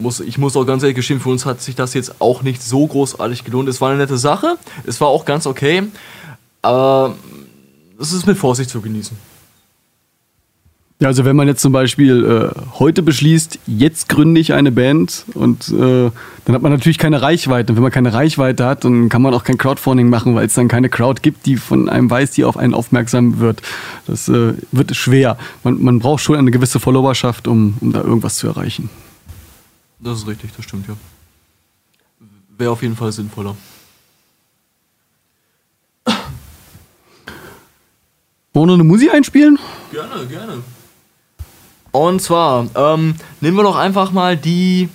muss, ich muss auch ganz ehrlich gestehen, für uns hat sich das jetzt auch nicht so großartig gelohnt. Es war eine nette Sache, es war auch ganz okay, aber es ist mit Vorsicht zu genießen. Ja, also wenn man jetzt zum Beispiel äh, heute beschließt, jetzt gründe ich eine Band und äh, dann hat man natürlich keine Reichweite. Und wenn man keine Reichweite hat, dann kann man auch kein Crowdfunding machen, weil es dann keine Crowd gibt, die von einem weiß, die auf einen aufmerksam wird. Das äh, wird schwer. Man, man braucht schon eine gewisse Followerschaft, um, um da irgendwas zu erreichen. Das ist richtig, das stimmt ja. Wäre auf jeden Fall sinnvoller. Wollen wir noch eine Musik einspielen? Gerne, gerne. Und zwar, ähm, nehmen wir doch einfach mal die,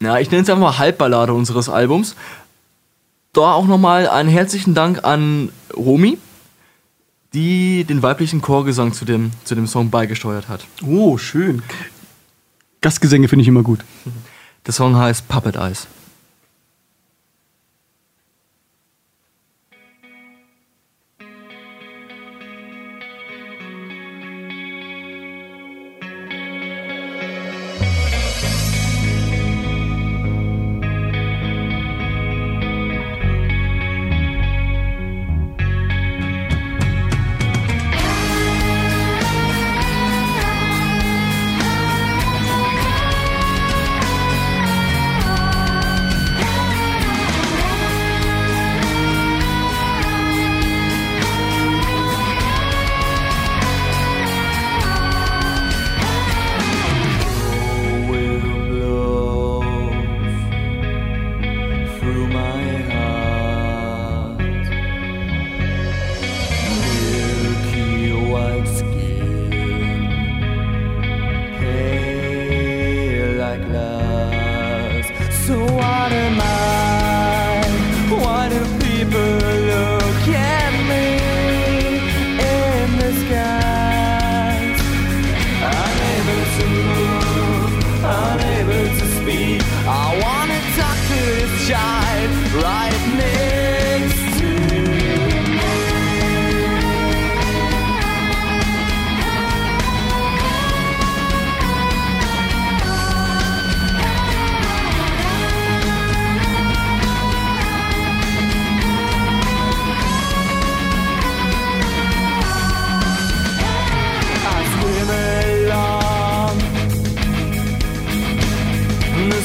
na, ich nenne es einfach mal Halbballade unseres Albums. Da auch nochmal einen herzlichen Dank an Romy, die den weiblichen Chorgesang zu dem, zu dem Song beigesteuert hat. Oh, schön. Gastgesänge finde ich immer gut. Der Song heißt Puppet Eyes.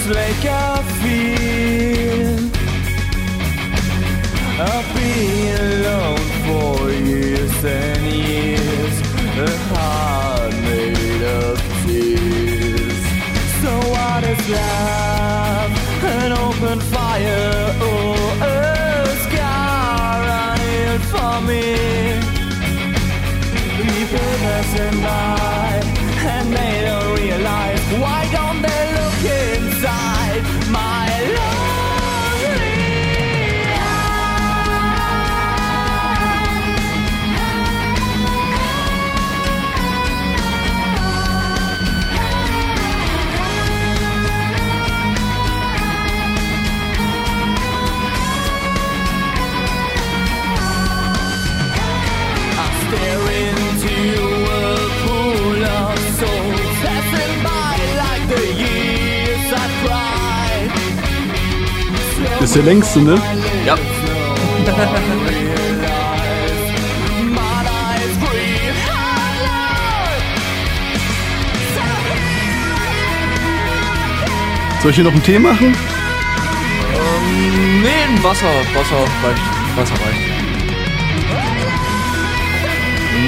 like I feel. Up ist der längste, ne? Ja. Soll ich hier noch einen Tee machen? Nee, ein Wasser. Wasser reicht. Wasser reicht.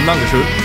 Dankeschön.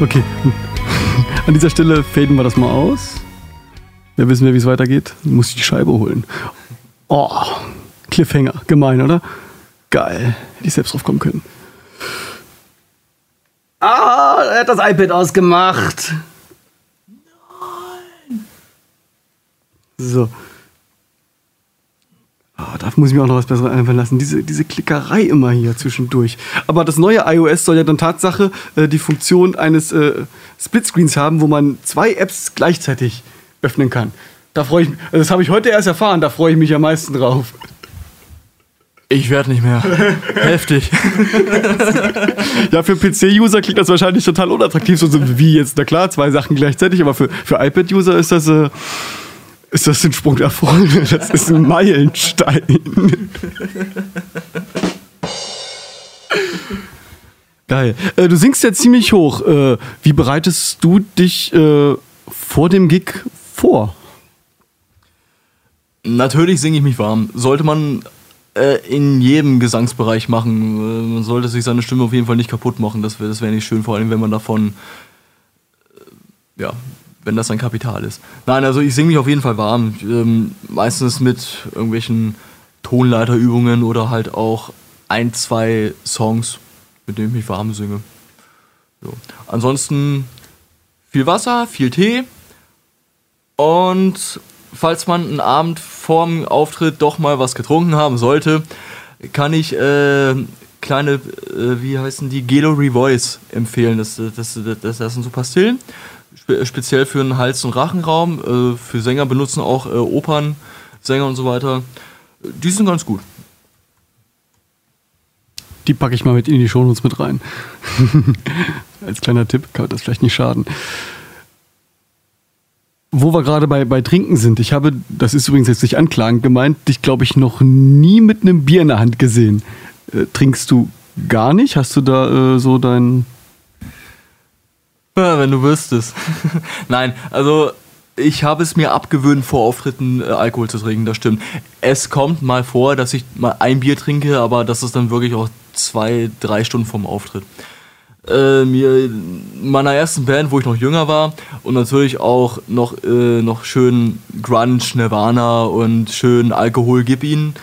Okay. An dieser Stelle faden wir das mal aus. Ja, wissen wir, wie es weitergeht? Muss ich die Scheibe holen. Oh, Cliffhanger. Gemein, oder? Geil. Hätte ich selbst drauf kommen können. Ah, er hat das iPad ausgemacht. Nein. So. Ah, da muss ich mir auch noch was Besseres einfallen lassen. Diese, diese Klickerei immer hier zwischendurch. Aber das neue iOS soll ja dann Tatsache äh, die Funktion eines äh, Splitscreens haben, wo man zwei Apps gleichzeitig öffnen kann. Da freue ich mich. Also das habe ich heute erst erfahren, da freue ich mich am meisten drauf. Ich werde nicht mehr. *laughs* Heftig. *laughs* Ja, für PC-User klingt das wahrscheinlich total unattraktiv, so wie jetzt, na klar, zwei Sachen gleichzeitig, aber für, für iPad-User ist das, äh, ist das ein Sprung nach vorne. Das ist ein Meilenstein. Geil. Äh, du singst ja ziemlich hoch. Äh, wie bereitest du dich äh, vor dem Gig vor? Natürlich singe ich mich warm. Sollte man äh, in jedem Gesangsbereich machen. Äh, man sollte sich seine Stimme auf jeden Fall nicht kaputt machen. Das wäre das wär nicht schön, vor allem wenn man davon, äh, ja, wenn das ein Kapital ist. Nein, also ich singe mich auf jeden Fall warm. Ähm, meistens mit irgendwelchen Tonleiterübungen oder halt auch ein, zwei Songs, mit denen ich mich warm singe. So. Ansonsten viel Wasser, viel Tee und falls man einen Abend vorm Auftritt doch mal was getrunken haben sollte, kann ich äh, kleine, äh, wie heißen die, Gelo Revoice empfehlen. Das, das, das, das sind so Pastillen, spe speziell für den Hals- und Rachenraum. Äh, für Sänger benutzen auch äh, Opernsänger und so weiter. Die sind ganz gut. Die packe ich mal mit in die Shownotes mit rein. *laughs* Als kleiner Tipp kann das vielleicht nicht schaden. Wo wir gerade bei, bei Trinken sind, ich habe, das ist übrigens jetzt nicht anklagend gemeint, dich, glaube ich, noch nie mit einem Bier in der Hand gesehen. Äh, trinkst du gar nicht? Hast du da äh, so dein. Wenn du wüsstest. *laughs* Nein, also ich habe es mir abgewöhnt, vor Auftritten äh, Alkohol zu trinken, das stimmt. Es kommt mal vor, dass ich mal ein Bier trinke, aber das ist dann wirklich auch zwei, drei Stunden vorm Auftritt. Äh, mir in meiner ersten Band, wo ich noch jünger war und natürlich auch noch, äh, noch schön Grunge, Nirvana und schön Alkohol gib ihnen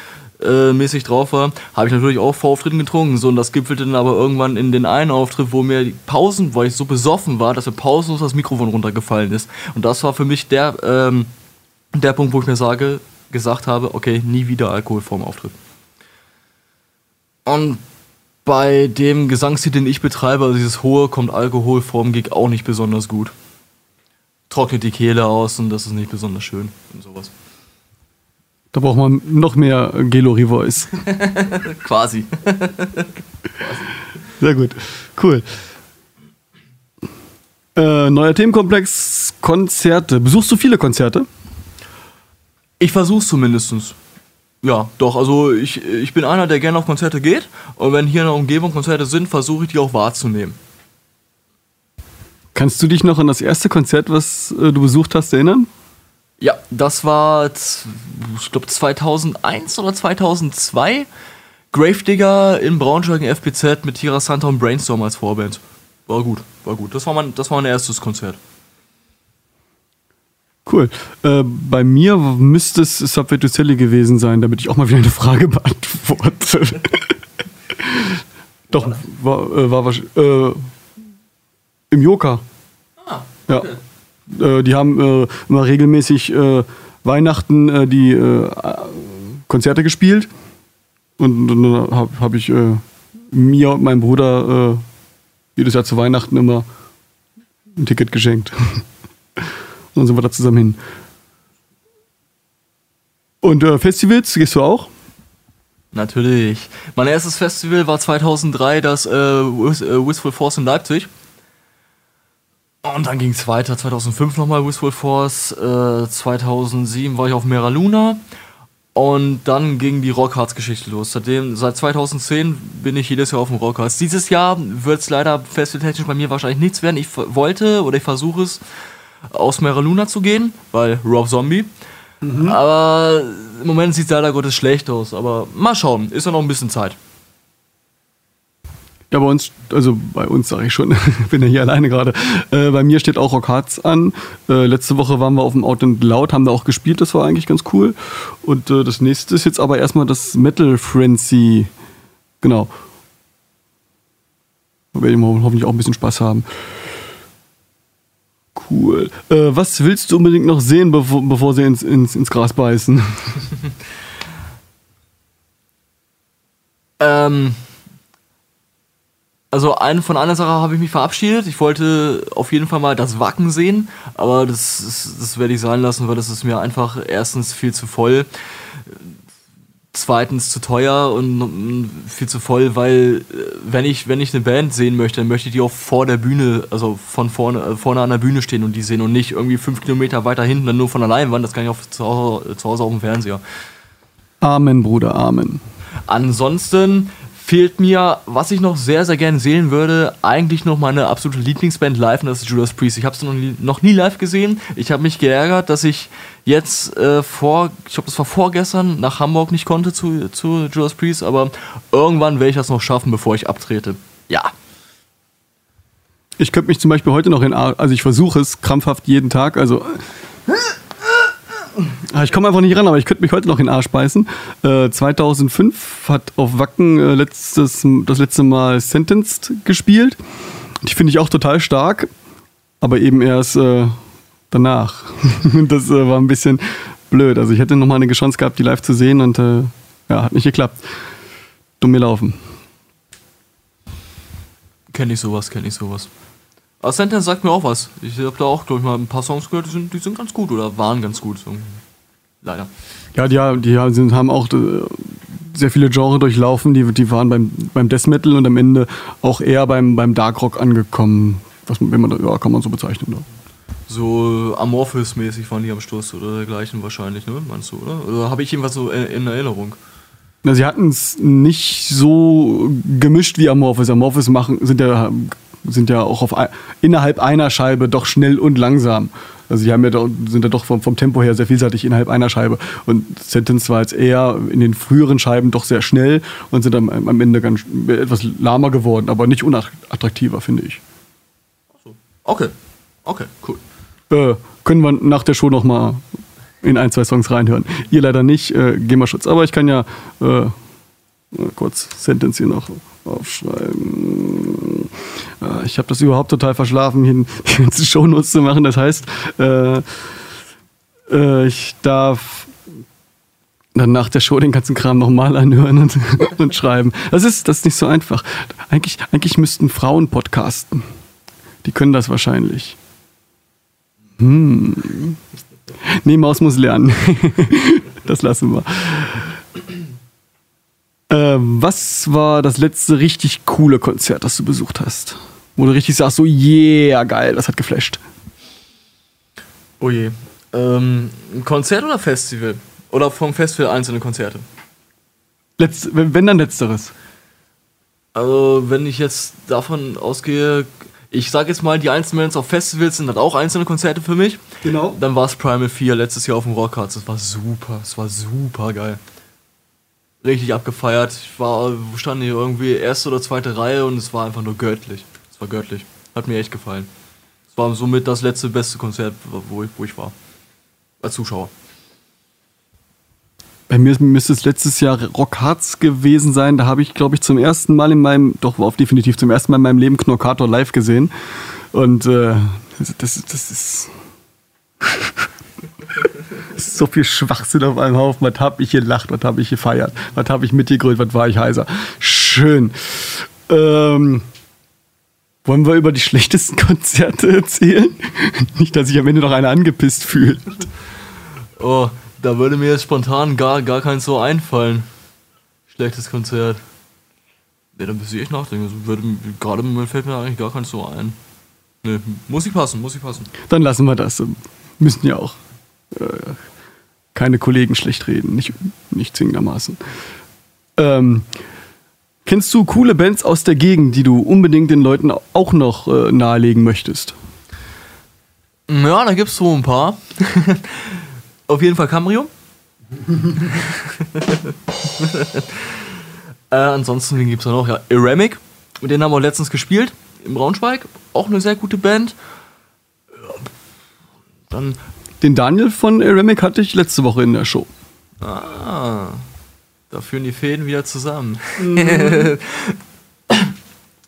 mäßig drauf war, habe ich natürlich auch vor Auftritten getrunken. So, und das gipfelte dann aber irgendwann in den einen Auftritt, wo mir die Pausen, weil ich so besoffen war, dass mir pausenlos das Mikrofon runtergefallen ist. Und das war für mich der, ähm, der Punkt, wo ich mir sage, gesagt habe, okay, nie wieder Alkohol vorm Auftritt. Und bei dem Gesangsstil, den ich betreibe, also dieses hohe, kommt Alkohol vorm Gig auch nicht besonders gut. Trocknet die Kehle aus und das ist nicht besonders schön und sowas. Da braucht man noch mehr Gelo Revoice. *laughs* Quasi. *laughs* Sehr gut. Cool. Äh, neuer Themenkomplex: Konzerte. Besuchst du viele Konzerte? Ich versuch's zumindestens. Ja, doch, also ich, ich bin einer, der gerne auf Konzerte geht. Und wenn hier in der Umgebung Konzerte sind, versuche ich die auch wahrzunehmen. Kannst du dich noch an das erste Konzert, was äh, du besucht hast, erinnern? Ja, das war, ich glaube, 2001 oder 2002. Gravedigger in Braunschweig im FPZ mit Tira Santa und Brainstorm als Vorband. War gut, war gut. Das war mein, das war mein erstes Konzert. Cool. Äh, bei mir müsste es Subway to Sally gewesen sein, damit ich auch mal wieder eine Frage *laughs* beantworte. *laughs* Doch, war, äh, war wahrscheinlich. Äh, Im Joker. Ah, Ja. Äh, die haben äh, immer regelmäßig äh, Weihnachten äh, die äh, Konzerte gespielt. Und dann habe hab ich mir und meinem Bruder jedes Jahr zu Weihnachten immer ein Ticket geschenkt. *laughs* und dann sind wir da zusammen hin. Und Festivals, gehst du auch? Natürlich. Mein erstes Festival war 2003 das äh, Wistful Force in Leipzig. Und dann ging es weiter. 2005 nochmal Wistful Force. Äh, 2007 war ich auf Mera Luna. Und dann ging die Rockharz-Geschichte los. Seitdem, seit 2010 bin ich jedes Jahr auf dem Rockharz. Dieses Jahr wird es leider festivaltechnisch bei mir wahrscheinlich nichts werden. Ich wollte oder ich versuche es, aus Mera Luna zu gehen, weil Rob Zombie. Aber im Moment sieht es leider Gottes schlecht aus. Aber mal schauen, ist ja noch ein bisschen Zeit. Ja, bei uns, also bei uns sage ich schon, *laughs* bin ja hier alleine gerade. Äh, bei mir steht auch Rock Hearts an. Äh, letzte Woche waren wir auf dem Out and Loud, haben da auch gespielt, das war eigentlich ganz cool. Und äh, das nächste ist jetzt aber erstmal das Metal Frenzy. Genau. Da werde ich hoffentlich auch ein bisschen Spaß haben. Cool. Äh, was willst du unbedingt noch sehen, bevor, bevor sie ins, ins, ins Gras beißen? *laughs* Ähm, also ein, von einer Sache habe ich mich verabschiedet. Ich wollte auf jeden Fall mal das Wacken sehen, aber das, das, das werde ich sein lassen, weil das ist mir einfach erstens viel zu voll, zweitens zu teuer und viel zu voll, weil äh, wenn ich, wenn ich eine Band sehen möchte, dann möchte ich die auch vor der Bühne, also von vorne, äh, vorne an der Bühne stehen und die sehen und nicht irgendwie fünf Kilometer weiter hinten dann nur von der Leinwand. Das kann ich auch zu Hause, zu Hause auf dem Fernseher. Amen, Bruder, Amen. Ansonsten fehlt mir, was ich noch sehr, sehr gerne sehen würde, eigentlich noch meine absolute Lieblingsband live und das ist Judas Priest. Ich habe sie noch nie, noch nie live gesehen. Ich habe mich geärgert, dass ich jetzt äh, vor, ich glaube, das war vorgestern, nach Hamburg nicht konnte zu, zu Judas Priest, aber irgendwann werde ich das noch schaffen, bevor ich abtrete. Ja. Ich könnte mich zum Beispiel heute noch in also ich versuche es krampfhaft jeden Tag, also ich komme einfach nicht ran, aber ich könnte mich heute noch in den Arsch beißen. Äh, 2005 hat auf Wacken äh, letztes, das letzte Mal Sentenced gespielt. Die finde ich auch total stark, aber eben erst äh, danach. *laughs* das äh, war ein bisschen blöd. Also ich hätte noch mal eine Chance gehabt, die live zu sehen und äh, ja, hat nicht geklappt. Dumm gelaufen. Kenne ich sowas, kenne ich sowas. Aber Sentence sagt mir auch was. Ich habe da auch, glaube ich, mal ein paar Songs gehört, die sind, die sind ganz gut oder waren ganz gut. So. Leider. Ja, die, die haben auch äh, sehr viele Genres durchlaufen. Die, die waren beim, beim Death Metal und am Ende auch eher beim, beim Dark Rock angekommen. Was, wenn man, ja, kann man so bezeichnen. Ja. So Amorphous-mäßig waren die am Schluss oder dergleichen wahrscheinlich, ne? Meinst du, oder? Oder habe ich irgendwas so in, in Erinnerung? Na, sie hatten es nicht so gemischt wie Amorphous. Amorphous machen, sind, ja, sind ja auch auf, innerhalb einer Scheibe doch schnell und langsam. Also sie haben ja doch, sind ja doch vom, vom Tempo her sehr vielseitig innerhalb einer Scheibe. Und Sentence war jetzt eher in den früheren Scheiben doch sehr schnell und sind am, am Ende ganz etwas lahmer geworden, aber nicht unattraktiver, finde ich. Okay. Okay, cool. Äh, können wir nach der Show noch mal in ein, zwei Songs reinhören. Ihr leider nicht, äh, GEMA-Schutz. Aber ich kann ja äh, kurz Sentence hier noch aufschreiben. Äh, ich habe das überhaupt total verschlafen, hier *laughs* die ganzen Shownotes zu machen. Das heißt, äh, äh, ich darf dann nach der Show den ganzen Kram nochmal anhören und, *laughs* und schreiben. Das ist, das ist nicht so einfach. Eigentlich, eigentlich müssten Frauen podcasten. Die können das wahrscheinlich. Nee, Maus muss lernen. *laughs* das lassen wir. Ähm, was war das letzte richtig coole Konzert, das du besucht hast? Wo du richtig sagst, so, yeah, geil, das hat geflasht. Oh je. Ähm, Konzert oder Festival? Oder vom Festival einzelne Konzerte? Letz, wenn, wenn dann letzteres. Also, wenn ich jetzt davon ausgehe, ich sage jetzt mal, die einzelnen Bands auf Festivals sind halt auch einzelne Konzerte für mich. Genau. Dann war es Primal 4 letztes Jahr auf dem Rockharz. Das war super, das war super geil. Richtig abgefeiert. Ich war, stand hier irgendwie erste oder zweite Reihe und es war einfach nur göttlich. Es war göttlich. Hat mir echt gefallen. Es war somit das letzte beste Konzert, wo ich, wo ich war. Als Zuschauer. Bei mir müsste es letztes Jahr Rock Harz gewesen sein. Da habe ich, glaube ich, zum ersten Mal in meinem, doch auf definitiv zum ersten Mal in meinem Leben Knorkator live gesehen. Und äh, das, das, das ist. So viel Schwachsinn auf einem Haufen. Was habe ich gelacht, was habe ich gefeiert, was habe ich mitgegrölt, was war ich heiser. Schön. Ähm, wollen wir über die schlechtesten *laughs* Konzerte erzählen? Nicht, dass sich am Ende noch einer angepisst fühlt. Oh, da würde mir jetzt spontan gar, gar keins so einfallen. Schlechtes Konzert. Ne, dann müsste ich echt nachdenken. Also würde, gerade im Moment fällt mir eigentlich gar keins so ein. Ne, muss ich passen, muss ich passen. Dann lassen wir das. Müssen ja auch äh, keine Kollegen schlecht reden, nicht, nicht zwingendermaßen. Ähm, kennst du coole Bands aus der Gegend, die du unbedingt den Leuten auch noch äh, nahelegen möchtest? Ja, da gibt's so ein paar. *laughs* Auf jeden Fall Camrio. *laughs* äh, ansonsten, wen gibt's da noch? Ja, Eremic. Mit denen haben wir letztens gespielt. Im Braunschweig. Auch eine sehr gute Band. Dann Den Daniel von Eremic hatte ich letzte Woche in der Show. Ah, da führen die Fäden wieder zusammen. *coughs*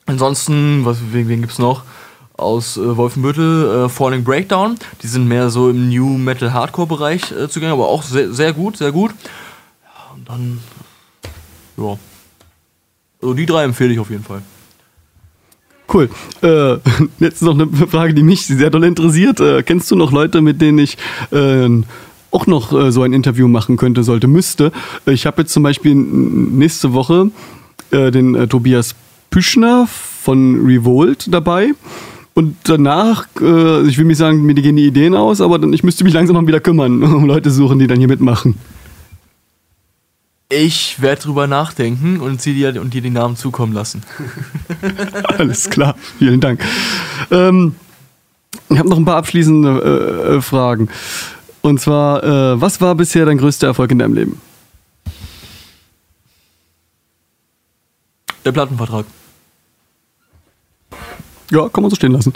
Ansonsten, was, wen, wen gibt's noch? Aus äh, Wolfenbüttel, äh, Falling Breakdown. Die sind mehr so im New Metal Hardcore Bereich äh, zugänglich, aber auch sehr, sehr gut, sehr gut. Ja, und dann, ja. Also die drei empfehle ich auf jeden Fall. Cool. Äh, jetzt noch eine Frage, die mich sehr doll interessiert. Äh, kennst du noch Leute, mit denen ich äh, auch noch äh, so ein Interview machen könnte, sollte, müsste? Ich habe jetzt zum Beispiel nächste Woche äh, den äh, Tobias Püschner von Revolt dabei. Und danach, ich will nicht sagen, mir gehen die Ideen aus, aber dann, ich müsste mich langsam mal wieder kümmern, *laughs* um Leute suchen, die dann hier mitmachen. Ich werde drüber nachdenken und, sie dir, und dir die Namen zukommen lassen. *laughs* Alles klar, vielen Dank. Ähm, ich habe noch ein paar abschließende äh, äh, Fragen. Und zwar, äh, was war bisher dein größter Erfolg in deinem Leben? Der Plattenvertrag. Ja, kann man so stehen lassen.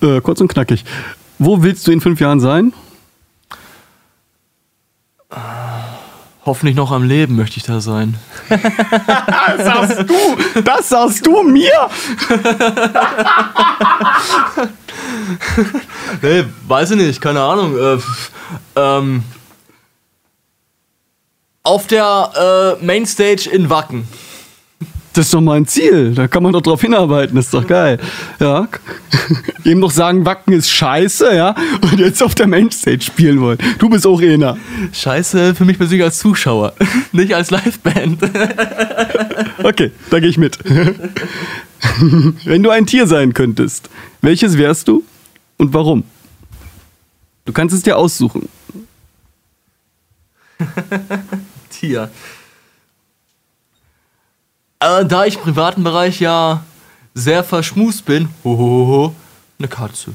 Äh, kurz und knackig. Wo willst du in fünf Jahren sein? Hoffentlich noch am Leben möchte ich da sein. *laughs* Das sagst du! Das sagst du mir! *laughs* Nee, weiß ich nicht, keine Ahnung. Äh, ähm, auf der äh, Mainstage in Wacken. Das ist doch mein Ziel. Da kann man doch drauf hinarbeiten. Das ist doch geil. Ja. *laughs* Eben noch sagen, Wacken ist scheiße, ja. Und jetzt auf der Mainstage spielen wollen. Du bist auch einer. Scheiße, für mich persönlich als Zuschauer, *laughs* nicht als Liveband. *laughs* Okay, da gehe ich mit. Wenn du ein Tier sein könntest, welches wärst du und warum? Du kannst es dir aussuchen. Tier. Äh, da ich im privaten Bereich ja sehr verschmust bin, hohoho, eine Katze.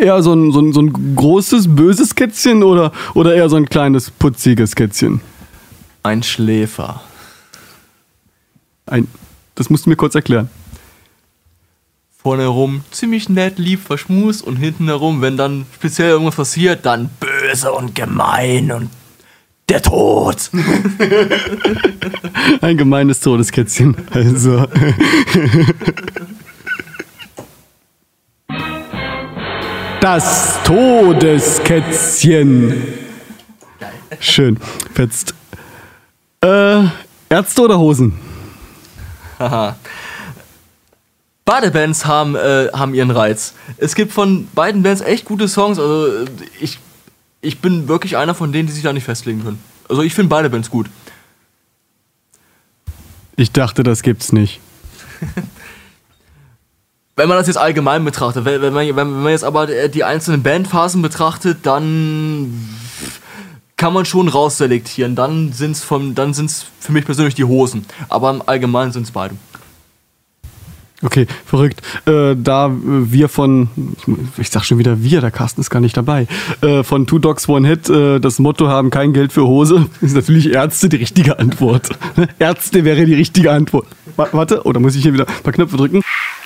Eher so ein, so ein, so ein großes, böses Kätzchen oder, oder eher so ein kleines, putziges Kätzchen? Ein Schläfer. Ein, das musst du mir kurz erklären. Vorne herum ziemlich nett, lieb, verschmust und hinten herum, wenn dann speziell irgendwas passiert, dann böse und gemein und der Tod. *laughs* Ein gemeines Todeskätzchen. Also. Das Todeskätzchen. Schön. Fetzt. Äh, Ärzte oder Hosen? Haha. Beide Bands haben, äh, haben ihren Reiz. Es gibt von beiden Bands echt gute Songs. Also äh, ich, ich bin wirklich einer von denen, die sich da nicht festlegen können. Also ich finde beide Bands gut. Ich dachte, das gibt's nicht. *laughs* Wenn man das jetzt allgemein betrachtet, wenn, wenn, man, wenn, man jetzt aber die einzelnen Bandphasen betrachtet, dann kann man schon rausselektieren. Dann sind es dann sind's für mich persönlich die Hosen. Aber im Allgemeinen sind es beide. Okay, verrückt. Äh, da wir von, ich sag schon wieder wir, der Carsten ist gar nicht dabei, äh, von Two Dogs One Hit äh, das Motto haben, kein Geld für Hose, *laughs* ist natürlich Ärzte die richtige Antwort. *laughs* Ärzte wäre die richtige Antwort. Wa- Warte, oh, da muss ich hier wieder ein paar Knöpfe drücken.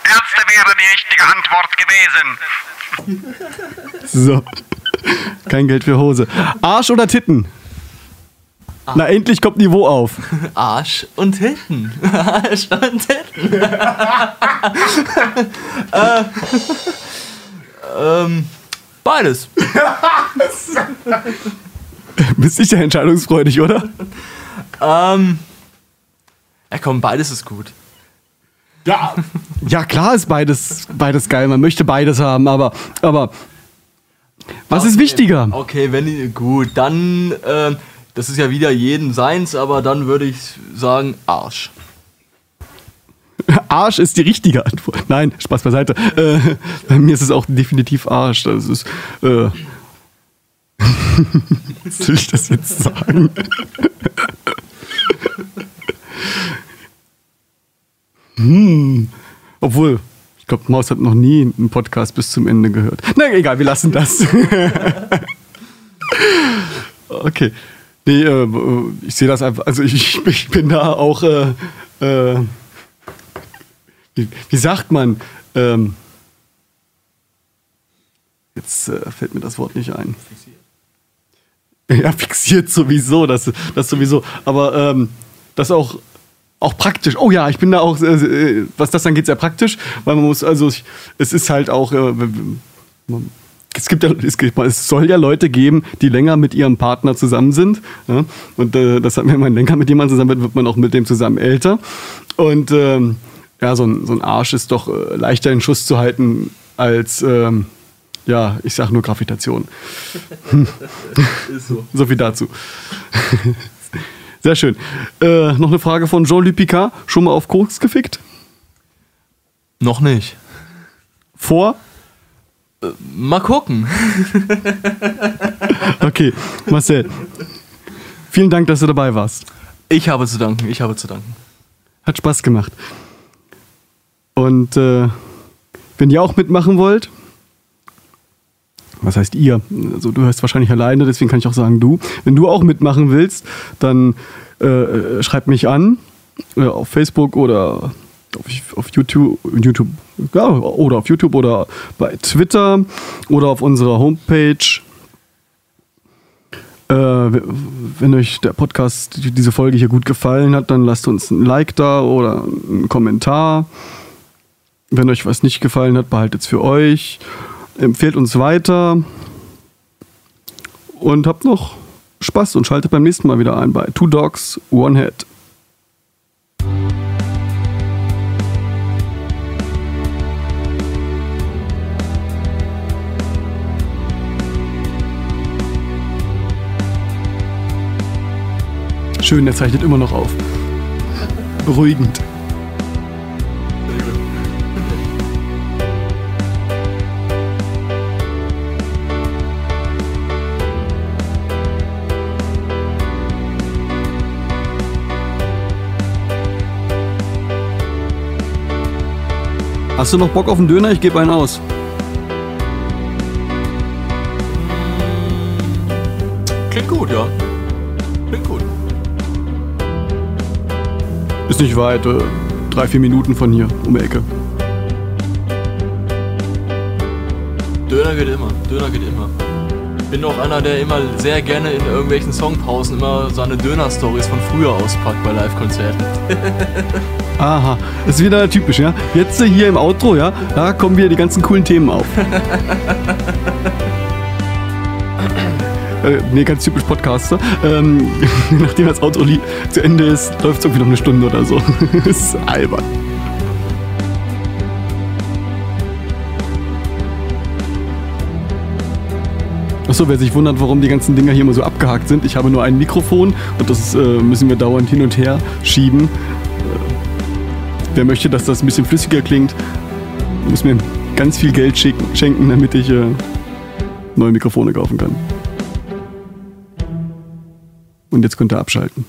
Ärzte wäre die richtige Antwort gewesen. So. Kein Geld für Hose. Arsch oder Titten? Na, endlich kommt Niveau auf. *laughs* Arsch und Titten. *laughs* Arsch und Titten. *laughs* äh, ähm, beides. Bist sicher entscheidungsfreudig, oder? Ähm, ja komm, beides ist gut. Ja. Ja, klar ist beides, beides geil. Man möchte beides haben, aber, aber was ist wichtiger? Okay, wenn gut, dann, ähm, das ist ja wieder jeden seins, aber dann würde ich sagen Arsch. *laughs* Arsch ist die richtige Antwort. Nein, Spaß beiseite. Äh, bei mir ist es auch definitiv Arsch. Das ist. Äh, *laughs* soll ich das jetzt sagen? *laughs* hm. Obwohl, ich glaube, Maus hat noch nie einen Podcast bis zum Ende gehört. Na egal, wir lassen das. okay. Nee, äh, ich sehe das einfach. Also ich, ich bin da auch. Äh, äh, wie, wie sagt man? Ähm, jetzt äh, fällt mir das Wort nicht ein. Ja, fixiert sowieso, das, das sowieso. Aber ähm, das auch, auch praktisch. Oh ja, ich bin da auch, äh, was das angeht, sehr praktisch, weil man muss, also ich, es ist halt auch, äh, man, es gibt ja, es, gibt, es soll ja Leute geben, die länger mit ihrem Partner zusammen sind. Ja? Und äh, das hat wenn man länger mit jemandem zusammen wird, wird man auch mit dem zusammen älter. Und ähm, ja, so ein, so ein Arsch ist doch äh, leichter in Schuss zu halten als, ähm, ja, ich sag nur Gravitation. *laughs* Ist so. So viel dazu. Sehr schön. Äh, noch eine Frage von Jean-Luc Picard. Schon mal auf Koks gefickt? Noch nicht. Vor? Mal gucken. *laughs* Okay, Marcel. Vielen Dank, dass du dabei warst. Ich habe zu danken, ich habe zu danken. Hat Spaß gemacht. Und äh, wenn ihr auch mitmachen wollt, was heißt ihr? Also du hörst wahrscheinlich alleine, deswegen kann ich auch sagen du. Wenn du auch mitmachen willst, dann äh, schreib mich an äh, auf Facebook oder auf, auf YouTube, YouTube ja, oder auf YouTube oder bei Twitter oder auf unserer Homepage. Äh, wenn euch der Podcast, die- diese Folge hier gut gefallen hat, dann lasst uns ein Like da oder einen Kommentar. Wenn euch was nicht gefallen hat, behaltet es für euch. Empfehlt uns weiter. Und habt noch Spaß und schaltet beim nächsten Mal wieder ein bei Two Dogs, One Head. Schön, der zeichnet immer noch auf. Beruhigend. Hast du noch Bock auf einen Döner? Ich gebe einen aus. Klingt gut, ja. Ist nicht weit, äh, drei, vier Minuten von hier, um die Ecke. Döner geht immer, Döner geht immer. Bin auch einer, der immer sehr gerne in irgendwelchen Songpausen immer seine Döner-Stories von früher auspackt bei Live-Konzerten. *laughs* *laughs* Aha, das ist wieder typisch, ja. Jetzt hier im Outro, ja, da kommen wieder die ganzen coolen Themen auf. *laughs* äh, nee, ganz typisch Podcaster. Ähm, *laughs* nachdem das li- zu Ende ist, läuft es irgendwie noch eine Stunde oder so. das *laughs* ist albern. Achso, wer sich wundert, warum die ganzen Dinger hier immer so abgehakt sind, ich habe nur ein Mikrofon und das äh, müssen wir dauernd hin und her schieben. Wer möchte, dass das ein bisschen flüssiger klingt, muss mir ganz viel Geld schicken, schenken, damit ich äh, neue Mikrofone kaufen kann. Und jetzt könnt ihr abschalten.